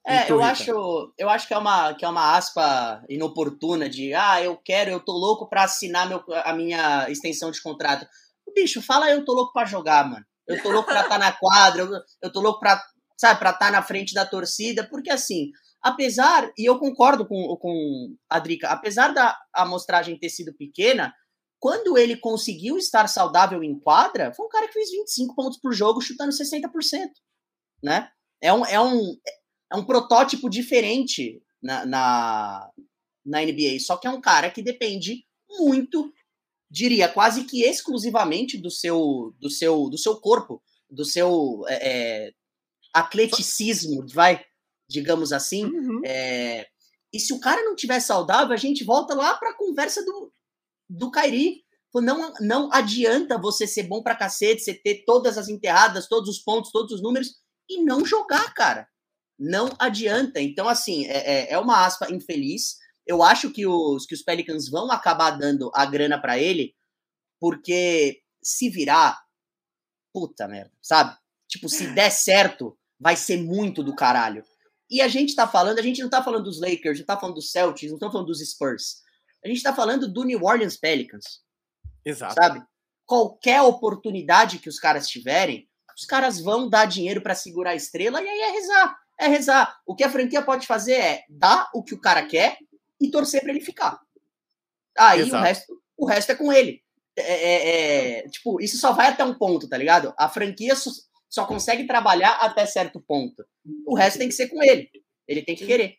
É, eu acho, eu acho que é uma que é uma aspa inoportuna de ah, eu quero, eu tô louco para assinar meu, a minha extensão de contrato. Bicho, fala eu tô louco para jogar, mano. Eu tô louco para estar tá na quadra, eu, eu tô louco para, sabe, para estar tá na frente da torcida, porque assim, apesar, e eu concordo com, com a Drica, apesar da amostragem ter sido pequena, quando ele conseguiu estar saudável em quadra, foi um cara que fez 25 pontos por jogo, chutando 60%, né? É um, é um é um protótipo diferente na, na, na NBA. Só que é um cara que depende muito, diria, quase que exclusivamente do seu, do seu, do seu corpo, do seu é, é atleticismo, vai, digamos assim. Uhum. É, e se o cara não tiver saudável, a gente volta lá para a conversa do, do Kairi. Não, não adianta você ser bom pra cacete, você ter todas as enterradas, todos os pontos, todos os números e não jogar, cara não adianta. Então, assim, é, é, é uma aspa infeliz. Eu acho que os, que os Pelicans vão acabar dando a grana para ele, porque se virar, puta merda, sabe? Tipo, se der certo, vai ser muito do caralho. E a gente tá falando, a gente não tá falando dos Lakers, não tá falando dos Celtics, não tá falando dos Spurs. A gente tá falando do New Orleans Pelicans. Exato. Sabe? Qualquer oportunidade que os caras tiverem, os caras vão dar dinheiro para segurar a estrela e aí é rezar é rezar. O que a franquia pode fazer é dar o que o cara quer e torcer para ele ficar. Aí o resto, o resto é com ele. É, é, é, tipo, isso só vai até um ponto, tá ligado? A franquia só, só consegue trabalhar até certo ponto. O resto tem que ser com ele. Ele tem que querer.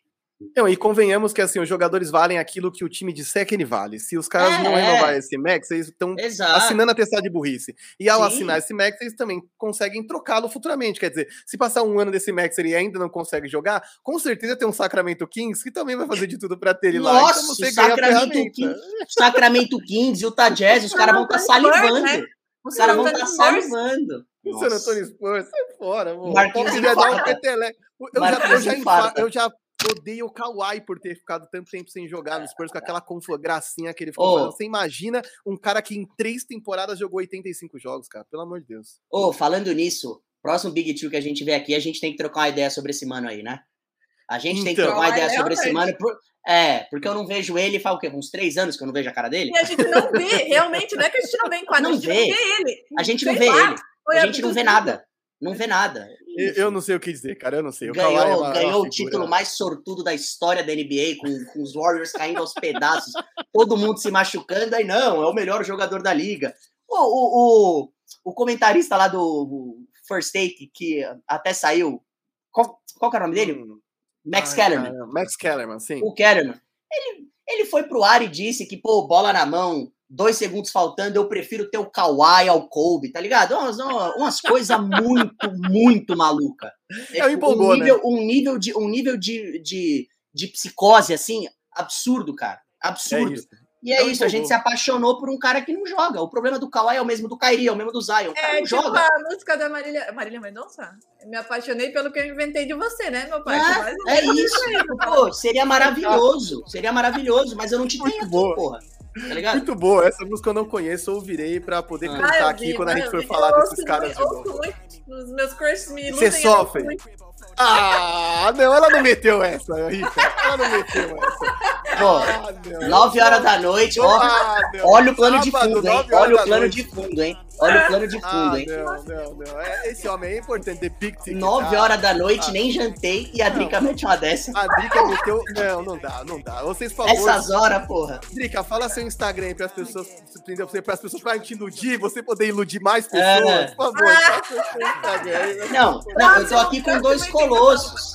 Não, e convenhamos que assim, os jogadores valem aquilo que o time disser que ele vale. Se os caras é, não renovarem esse max, eles estão assinando a testada de burrice. E ao Sim. assinar esse max, eles também conseguem trocá-lo futuramente. Quer dizer, se passar um ano desse max ele ainda não consegue jogar, com certeza tem um Sacramento Kings que também vai fazer de tudo para ter ele lá. Nossa, então você Sacramento Kings, Sacramento Kings e o Jazz, os caras vão estar tá salivando. Né? Os caras vão estar tá salivando. O San Antonio Spurs, sai fora, amor. Marquinhos eu, já, eu, já, eu já odeio o Kawhi por ter ficado tanto tempo sem jogar no Spurs com aquela gracinha que ele ficou oh. Você imagina um cara que em três temporadas jogou 85 jogos, cara? Pelo amor de Deus. Ô, oh, falando nisso, próximo Big Two que a gente vê aqui, a gente tem que trocar uma ideia sobre esse mano aí, né? A gente então, tem que então. trocar uma ideia sobre esse mano. Por... É, porque eu não vejo ele faz o quê? Uns três anos que eu não vejo a cara dele? E a gente não vê, realmente, não é que a gente não vê em quadro, não a gente vê. não vê ele. A gente não vê ele. A gente não vê nada. Não vê nada. Eu, eu, não sei o que dizer, cara. Eu não sei. O ganhou é uma, ganhou uma o título mais sortudo da história da NBA, com, com os Warriors caindo aos pedaços, todo mundo se machucando. Aí não, é o melhor jogador da liga. O, o, o, o comentarista lá do First Take, que até saiu. Qual, qual que era o nome dele? Hum. Max Ai, Kellerman. Cara, Max Kellerman, sim. O Kellerman. Ele, ele foi pro ar e disse que, pô, bola na mão, dois segundos faltando, eu prefiro ter o Kawhi ao Kobe, tá ligado? Umas, umas coisas muito, muito maluca. É, é empolgou, um nível, né? um nível, de, um nível de, de, de psicose, assim, absurdo, cara. Absurdo. É. E é, é isso, a gente se apaixonou por um cara que não joga. O problema do Kawhi é o mesmo do Kairi, é o mesmo do Zion. O cara é, não tipo joga. a música da Marília, Marília Mendonça. Me apaixonei pelo que eu inventei de você, né, meu pai? É, é isso. Pô, seria maravilhoso. Seria maravilhoso, mas eu não te tenho aqui, porra. Tá muito boa. Essa música eu não conheço, eu ouvirei pra poder ah, cantar aqui vi, quando a gente for falar desses caras de novo. Os meus crushes me Você sofre. Ah, não, ela não meteu essa, Rita. Ela não meteu essa. Pô, ah, 9 horas da noite, ó. Ah, olha o plano de fundo, hein? Olha o plano de fundo, hein? Olha o plano de fundo, ah, hein? Não, não, não. É, esse homem é importante. Ticket. 9 horas da noite, ah, nem jantei e a Drica mete uma dessa. A Drica meteu. Não, não dá, não dá. Vocês, por favor. Essas horas, porra. Drica, fala seu Instagram aí para as pessoas, entendeu? Para as pessoas pra gente iludir, você poder iludir mais pessoas. É. Por favor, ah. seu Instagram aí. Não, não, eu tô aqui com dois colossos.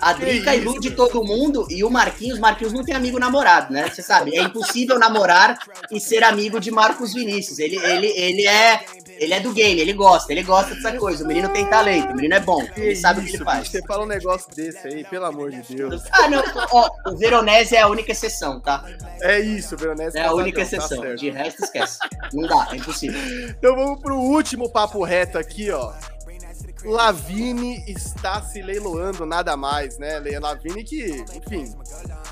A Drica ilude todo mundo e o Marquinhos, Marquinhos não tem amigo namorado, né? Você sabe, é impossível namorar e ser amigo de Marcos Vinícius. Ele, ele, ele é ele é do game, ele gosta, ele gosta dessa coisa. O menino tem talento, o menino é bom, ele sabe o que ele faz. Você fala um negócio desse aí, pelo amor de Deus. Ah, não, ó, o Veronese é a única exceção, tá? É isso, o Veronese é a única tá exceção. Tá de resto, esquece. Não dá, é impossível. Então vamos pro último papo reto aqui, ó. Lavine está se leiloando nada mais, né? Lavine que, enfim.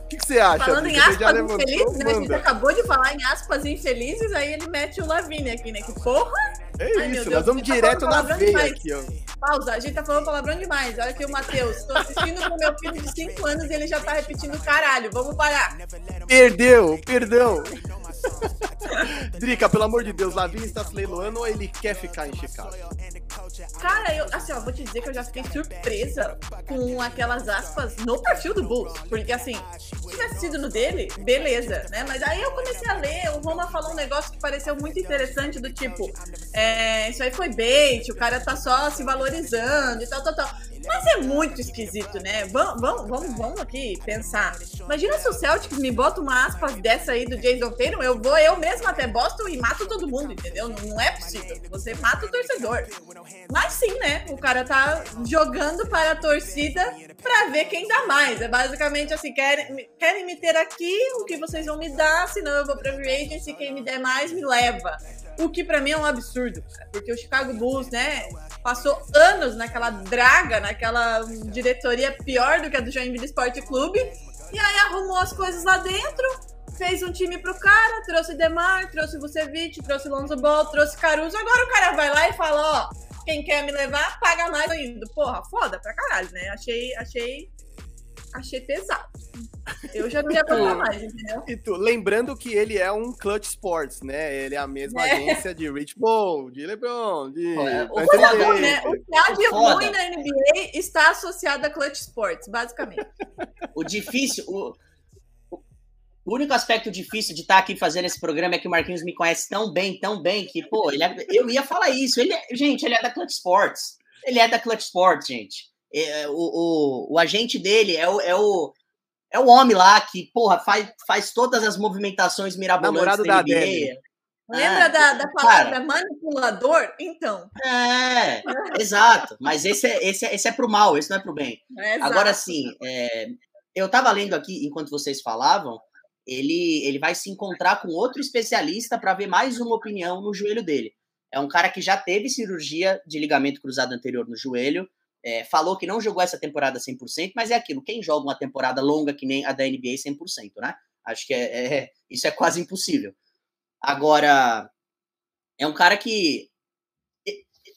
O que, que, você acha? Falando em aspas infelizes, né? A gente acabou de falar em aspas infelizes, aí ele mete o Lavine aqui, né? Que porra! É Ai, isso, nós vamos tá direto na veia aqui, ó. Pausa, a gente tá falando palavrão demais. Olha aqui o Matheus. Tô assistindo com meu filho de 5 anos e ele já tá repetindo caralho. Vamos parar. Perdeu, perdão. Drica, pelo amor de Deus, Lavigne está se leiloando ou ele quer ficar em Chicago? Cara, eu, assim, ó, vou te dizer que eu já fiquei surpresa com aquelas aspas no perfil do Bulls. Porque, assim, se tivesse sido no dele, beleza, né? Mas aí eu comecei a ler, o Roma falou um negócio que pareceu muito interessante, do tipo, é, isso aí foi bait, o cara tá só se valorizando e tal, tal, tal. Mas é muito esquisito, né? Vamos, vamos, vamos, aqui pensar. Imagina se o Celtics me bota uma aspas dessa aí do Jason Tatum, eu vou eu mesmo até Boston e mato todo mundo, entendeu? Não, não é possível. Você mata o torcedor. Mas sim, né? O cara tá jogando para a torcida para ver quem dá mais. É basicamente assim, querem, querem me ter aqui, o que vocês vão me dar, senão eu vou pra free agency, quem me der mais me leva. O que para mim é um absurdo, porque o Chicago Bulls, né, passou anos naquela draga, naquela diretoria pior do que a do Joinville Esporte Clube, e aí arrumou as coisas lá dentro, fez um time pro cara, trouxe Demar, trouxe Vucevic, trouxe Lonzo Ball, trouxe Caruso, agora o cara vai lá e fala, ó, quem quer me levar, paga mais ainda. Porra, foda pra caralho, né? Achei, achei, achei pesado. Eu já não ia mais, entendeu? E tu, lembrando que ele é um Clutch Sports, né? Ele é a mesma é. agência de Rich Paul, de LeBron, de. É, o, foda, né? o que há de ruim na NBA está associado a Clutch Sports, basicamente. O difícil. O... O único aspecto difícil de estar aqui fazendo esse programa é que o Marquinhos me conhece tão bem, tão bem, que, pô, ele é... eu ia falar isso. Ele é... Gente, ele é da Clutch Sports. Ele é da Clutch Sports, gente. É, o, o, o agente dele é o, é o, é o homem lá que, porra, faz, faz todas as movimentações mirabolantes Namorado da, da NBA. Lembra ah, da, da palavra cara, manipulador? Então. É, exato. Mas esse é, esse, é, esse é pro mal, esse não é pro bem. É, Agora, sim, é, eu tava lendo aqui, enquanto vocês falavam, ele, ele vai se encontrar com outro especialista para ver mais uma opinião no joelho dele. É um cara que já teve cirurgia de ligamento cruzado anterior no joelho, é, falou que não jogou essa temporada 100%, mas é aquilo, quem joga uma temporada longa que nem a da NBA 100%, né? Acho que é, é, isso é quase impossível. Agora, é um cara que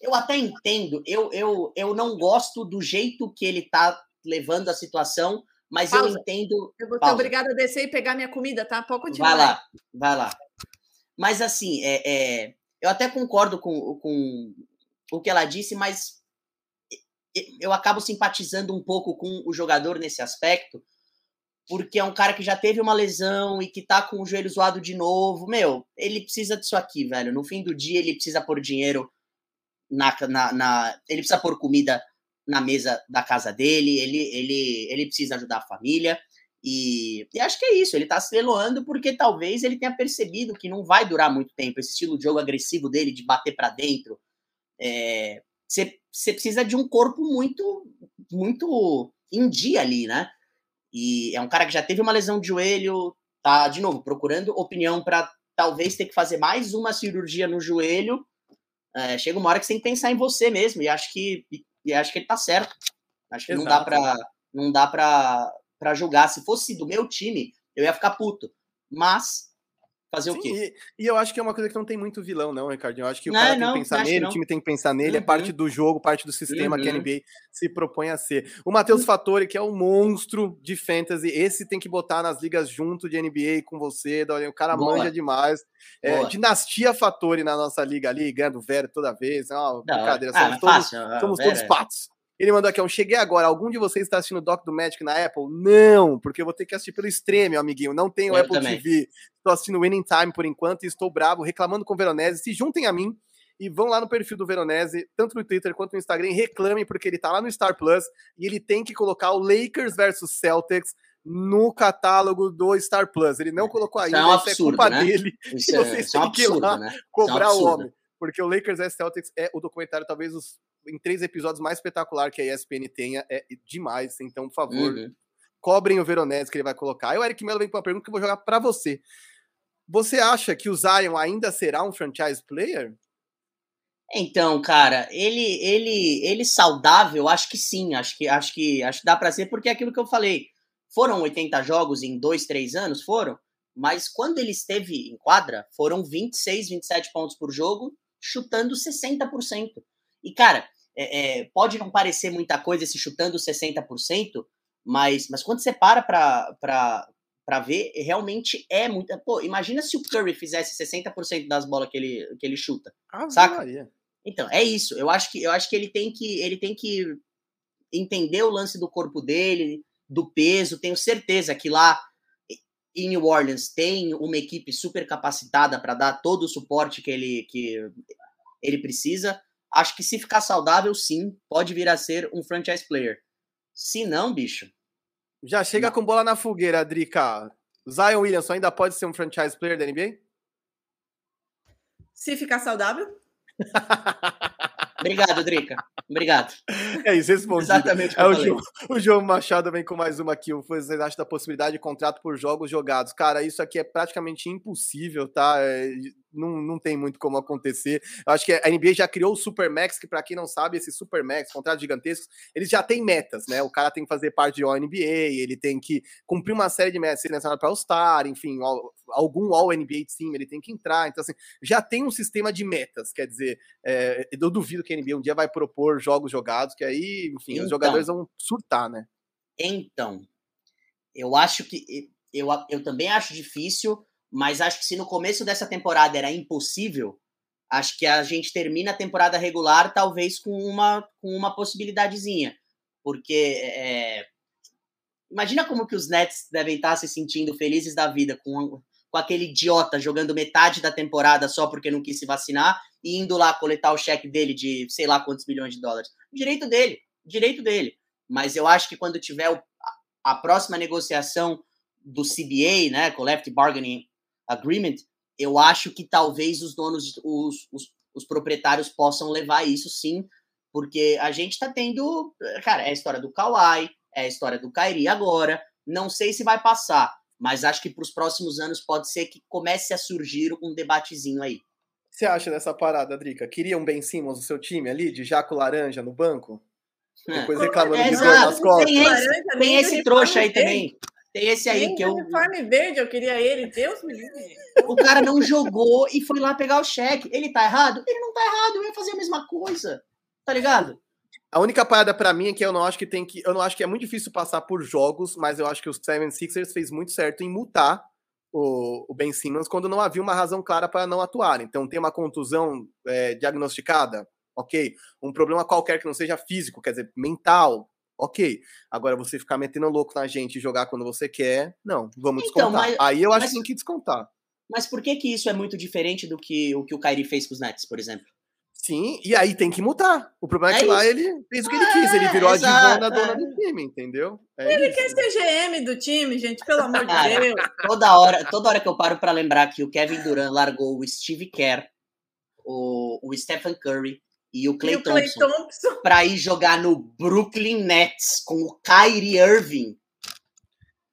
eu até entendo, eu, eu, eu não gosto do jeito que ele tá levando a situação, mas Pausa. eu entendo. Eu vou ter obrigada a descer e pegar minha comida, tá? Pode continuar. Vai lá, vai lá. Mas assim, é, é, eu até concordo com, com o que ela disse, mas eu acabo simpatizando um pouco com o jogador nesse aspecto, porque é um cara que já teve uma lesão e que tá com o joelho zoado de novo. Meu, ele precisa disso aqui, velho. No fim do dia, ele precisa pôr dinheiro na. na, na ele precisa pôr comida na mesa da casa dele, ele, ele, ele precisa ajudar a família. E, e acho que é isso, ele tá se leloando porque talvez ele tenha percebido que não vai durar muito tempo. Esse estilo de jogo agressivo dele, de bater para dentro, é, você precisa de um corpo muito, muito em dia ali, né? E é um cara que já teve uma lesão de joelho, tá, de novo, procurando opinião para talvez ter que fazer mais uma cirurgia no joelho. É, chega uma hora que você tem que pensar em você mesmo, e acho que, e acho que ele tá certo. Acho que Exato. não dá pra, não dá pra, pra julgar. Se fosse do meu time, eu ia ficar puto. Mas Fazer Sim, o quê? E, e, eu acho que é uma coisa que não tem muito vilão, não, Ricardinho. Eu acho que o não, cara não, tem que pensar nele, que o time tem que pensar nele, uhum. é parte do jogo, parte do sistema uhum. que a NBA uhum. se propõe a ser. O Matheus uhum. Fattori, que é um monstro de fantasy, esse tem que botar nas ligas junto de NBA com você, o cara Boa. manja demais. É, dinastia Fattori na nossa liga ali, ganhando velho toda vez. É uma brincadeira, ah, somos, todos, fácil, somos todos patos. Ele mandou aqui, um cheguei agora. Algum de vocês está assistindo o Doc do Magic na Apple? Não, porque eu vou ter que assistir pelo stream, amiguinho. Não tenho eu Apple também. TV. Estou assistindo Winning Time por enquanto e estou bravo, reclamando com o Veronese. Se juntem a mim e vão lá no perfil do Veronese, tanto no Twitter quanto no Instagram, e reclamem porque ele tá lá no Star Plus e ele tem que colocar o Lakers versus Celtics no catálogo do Star Plus. Ele não colocou ainda, isso é, um isso é absurdo, culpa né? dele. Isso E é, vocês isso é um têm que ir lá absurdo, né? Isso é um cobrar o absurdo. homem. Porque o Lakers vs Celtics é o documentário, talvez, os, em três episódios mais espetacular que a ESPN tenha. É demais. Então, por favor, Uhum. cobrem o Veronese que ele vai colocar. Aí o Eric Melo vem com uma pergunta que eu vou jogar pra você. Você acha que o Zion ainda será um franchise player? Então, cara, ele ele ele saudável, acho que sim, acho que acho que acho que dá pra ser porque é aquilo que eu falei. Foram 80 jogos em dois, três anos, foram, mas quando ele esteve em quadra, foram 26, 27 pontos por jogo, chutando 60%. E cara, é, é, pode não parecer muita coisa esse chutando 60%, mas mas quando você para pra, pra, pra ver, realmente é muita. Pô, imagina se o Curry fizesse 60% das bolas que ele, que ele chuta. Saca? Maria. Então, é isso. Eu acho que eu acho que ele tem que ele tem que entender o lance do corpo dele, do peso. Tenho certeza que lá em New Orleans tem uma equipe super capacitada para dar todo o suporte que ele que ele precisa. Acho que se ficar saudável, sim, pode vir a ser um franchise player. Se não, bicho, Já chega com bola na fogueira, Drica. Zion Williamson ainda pode ser um franchise player da NBA? Se ficar saudável. obrigado, Drica. Obrigado. É isso, respondido. Exatamente É, o. João, o João Machado vem com mais uma aqui. O Vocês acham da possibilidade de contrato por jogos jogados? Cara, isso aqui é praticamente impossível, tá? É, não, não tem muito como acontecer. Eu acho que a NBA já criou o Supermax, que para quem não sabe, esse Supermax, contratos gigantescos, eles já têm metas, né? O cara tem que fazer parte de All-NBA, ele tem que cumprir uma série de metas, ser selecionado para All-Star, enfim, all- algum All-NBA Team ele tem que entrar. Então, assim, já tem um sistema de metas, quer dizer, é, eu duvido que a NBA um dia vai propor jogos jogados, que aí, enfim, Então. os jogadores vão surtar, né? Então, eu acho que eu, eu também acho difícil, mas acho que se no começo dessa temporada era impossível, acho que a gente termina a temporada regular talvez com uma com uma possibilidadezinha, porque é, imagina como que os Nets devem estar se sentindo felizes da vida com com aquele idiota jogando metade da temporada só porque não quis se vacinar e indo lá coletar o cheque dele de sei lá quantos milhões de dólares. Direito dele, direito dele. Mas eu acho que quando tiver a próxima negociação do CBA, né, Collective Bargaining Agreement, eu acho que talvez os donos, os, os, os proprietários possam levar isso sim, porque a gente tá tendo, cara, é a história do Kawhi, é a história do Kyrie agora, não sei se vai passar, mas acho que para os próximos anos pode ser que comece a surgir um debatezinho aí. O que você acha dessa parada, Drica? Queria um Ben Simmons no seu time ali, de Jaco Laranja no banco? Depois reclamando É, de dor nas costas. Tem esse, Laranja, tem nem esse trouxa aí verde. também. Tem esse aí Nem que eu, uniforme verde, eu queria ele. Deus me livre. o cara não jogou e foi lá pegar o cheque. Ele tá errado? Ele não tá errado, eu ia fazer a mesma coisa. Tá ligado? A única parada pra mim é que eu não acho que tem que. Eu não acho que é muito difícil passar por jogos, mas eu acho que os 76ers fez muito certo em multar o, o Ben Simmons quando não havia uma razão clara para não atuar. Então, tem uma contusão é, diagnosticada, ok. Um problema qualquer que não seja físico, quer dizer, mental, ok. Agora, você ficar metendo louco na gente e jogar quando você quer, não, vamos Então, descontar. mas- Aí eu acho mas- que tem que descontar. Mas por que que isso é muito diferente do que o que o Kyrie fez com os Nets, por exemplo? Sim, e aí tem que multar. O problema é, É que lá isso. ele fez o que ele É, quis, ele virou exato, a divana é. dona do time, entendeu? É Ele isso. quer ser GM do time, gente, pelo amor de Cara, Deus. Toda hora, toda hora que eu paro pra lembrar que o Kevin Durant largou o Steve Kerr, o, o Stephen Curry e o Clay e Thompson Thompson. pra ir jogar no Brooklyn Nets com o Kyrie Irving.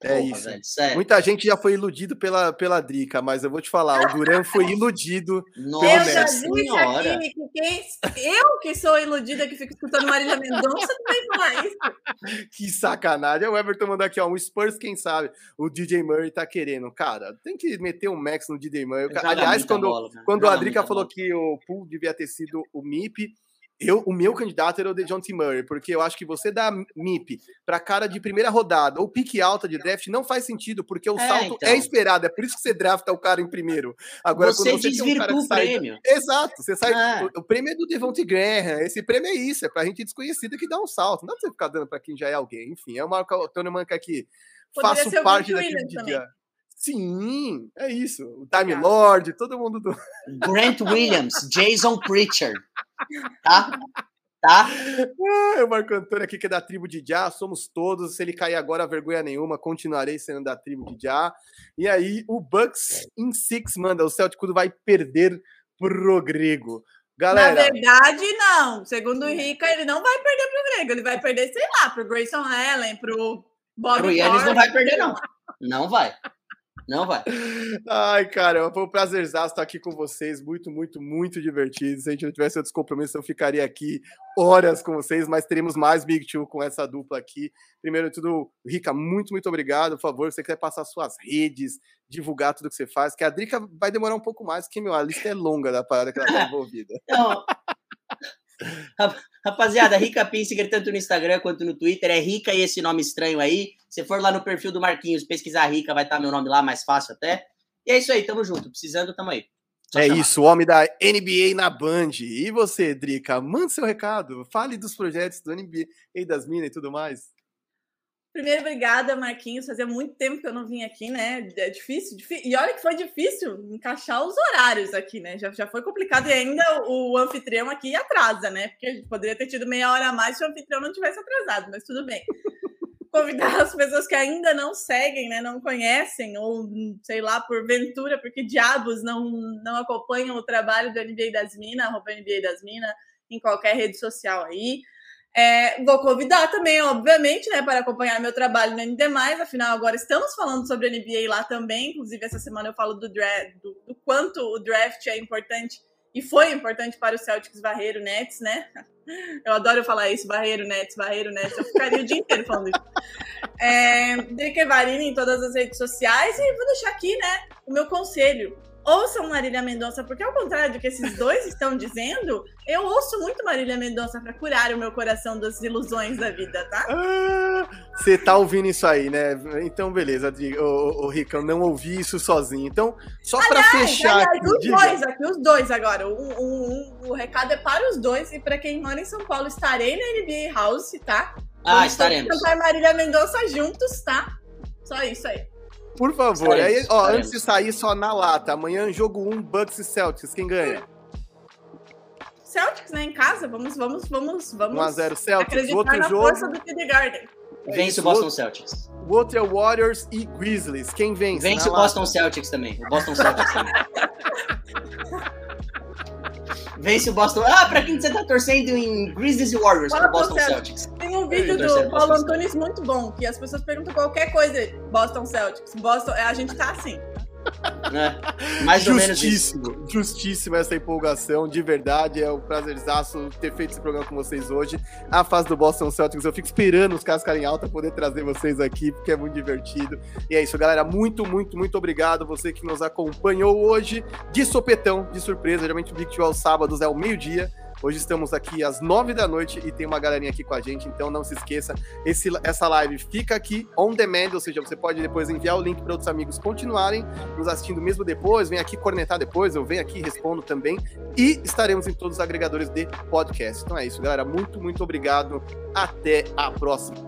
É Porra, isso. velho, sério. Muita gente já foi iludido pela, pela Drica, mas eu vou te falar, o Duran foi iludido. Nossa Eu já disse aqui que quem, eu que sou iludida que fico escutando Marília Mendonça também falar isso. Que sacanagem. O Everton mandou aqui, ó, um Spurs, quem sabe? O DJ Murray tá querendo. Cara, tem que meter um Max no DJ Murray. Aliás, quando, bola, quando Joga a Drica falou bola. que o Pool devia ter sido o MIP, eu, o meu candidato era o DeJounte Murray, porque eu acho que você dá MIP pra cara de primeira rodada ou pique alta de draft não faz sentido, porque o É, salto então. é esperado, é por isso que você drafta o cara em primeiro. Agora, Você quando você um desvirtua que o sai prêmio. Exato, você sai. É. O, prêmio é do Devonte Graham. Esse prêmio é isso, é pra gente desconhecida que dá um salto. Não dá pra você ficar dando pra quem já é alguém. Enfim, é o Marco Antônio Manca aqui. Poderia Faço parte daquele dia. Sim, é isso. O Time Lord, todo mundo do. Grant Williams, Jason Pritchard. Tá? Tá? Ah, o Marco Antônio aqui, que é da tribo de Já, somos todos. Se ele cair agora, vergonha nenhuma, continuarei sendo da tribo de Já. E aí, o Bucks em Six manda: o Celticudo vai perder pro Grego. Galera. Na verdade, não. Segundo o Rica, ele não vai perder pro Grego. Ele vai perder, sei lá, pro Grayson Allen, pro Bob Pro Yannis não vai perder, não. Não vai. Não vai. Ai, cara, foi um prazer estar aqui com vocês. Muito, muito, muito divertido. Se a gente não tivesse outros compromissos, eu ficaria aqui horas com vocês, mas teremos mais Big Two com essa dupla aqui. Primeiro de tudo, Rica, muito, muito obrigado. Por favor, se você quiser passar suas redes, divulgar tudo que você faz, que a Drica vai demorar um pouco mais, porque, meu, a lista é longa da parada que ela tá envolvida. Não. Rapaziada, Rica Pinsiger, tanto no Instagram quanto no Twitter, é Rica e esse nome estranho aí. Se for lá no perfil do Marquinhos, pesquisar Rica, vai estar meu nome lá, mais fácil até. E é isso aí, tamo junto. Precisando, tamo aí. Só é chamar. isso, o homem da NBA na Band. E você, Drica, manda seu recado. Fale dos projetos do NBA e das minas e tudo mais. Primeiro, obrigada, Marquinhos. Fazia muito tempo que eu não vim aqui, né? É difícil, difícil. E olha que foi difícil encaixar os horários aqui, né? Já, já foi complicado e ainda o, anfitrião aqui atrasa, né? Porque a gente poderia ter tido meia hora a mais se o anfitrião não tivesse atrasado, mas tudo bem. Convidar as pessoas que ainda não seguem, né? Não conhecem, ou sei lá, porventura, porque diabos não, não acompanham o trabalho do NBA das Minas, arroba NBA das Minas, em qualquer rede social aí. É, vou convidar também, obviamente, né, para acompanhar meu trabalho no ND+, afinal agora estamos falando sobre NBA lá também, inclusive essa semana eu falo do, draft, do, do quanto o draft é importante e foi importante para o Celtics varrer o Nets, né? Eu adoro falar isso, varrer o Nets, varrer o Nets, eu ficaria o dia inteiro falando isso. É, Drica Varini em todas as redes sociais. E vou deixar aqui, né, o meu conselho ouçam Marília Mendonça, porque ao contrário do que esses dois estão dizendo, eu ouço muito Marília Mendonça para curar o meu coração das ilusões da vida, tá? Você ah, tá ouvindo isso aí, né? Então, beleza, o, o Rica, eu não ouvi isso sozinho. Então, só para fechar. Aliás, aqui, os diga. dois aqui, os dois agora. Um, um, um, o recado é para os dois, e para quem mora em São Paulo, estarei na NBA House, tá? Ah, Vamos estaremos. cantar Marília Mendonça juntos, tá? Só isso aí. Por favor. Aí, ó, antes de sair, só na lata. Amanhã, jogo 1, Bucks e Celtics. Quem ganha? Celtics, né? Em casa. Vamos, vamos, vamos, vamos. 1x0 Celtics. Outro na jogo. força do TD Garden. É vence o Boston Celtics. O outro é Warriors e Grizzlies. Quem vence? Vence o Boston Celtics também. O Boston Celtics também. Vence o Boston. Ah, pra quem você tá torcendo em Grizzlies e Warriors pro Boston Celtics. Tem um vídeo do Paulo Antunes muito bom, que as pessoas perguntam qualquer coisa. Boston Celtics. Boston, a gente tá assim. É, mais ou menos isso. Justíssimo essa empolgação, de verdade. É um prazerzaço ter feito esse programa com vocês hoje. A fase do Boston Celtics, eu fico esperando os caras ficarem alta poder trazer vocês aqui, porque é muito divertido. E é isso, galera. Muito, muito, muito obrigado. Você que nos acompanhou hoje de sopetão, de surpresa. Geralmente o Big aos sábados é o meio-dia. Hoje estamos aqui às nove da noite e tem uma galerinha aqui com a gente, então não se esqueça, esse, essa live fica aqui on demand, ou seja, você pode depois enviar o link para outros amigos continuarem nos assistindo mesmo depois, vem aqui cornetar depois, eu venho aqui respondo também, e estaremos em todos os agregadores de podcast. Então é isso, galera, muito, muito obrigado, até a próxima.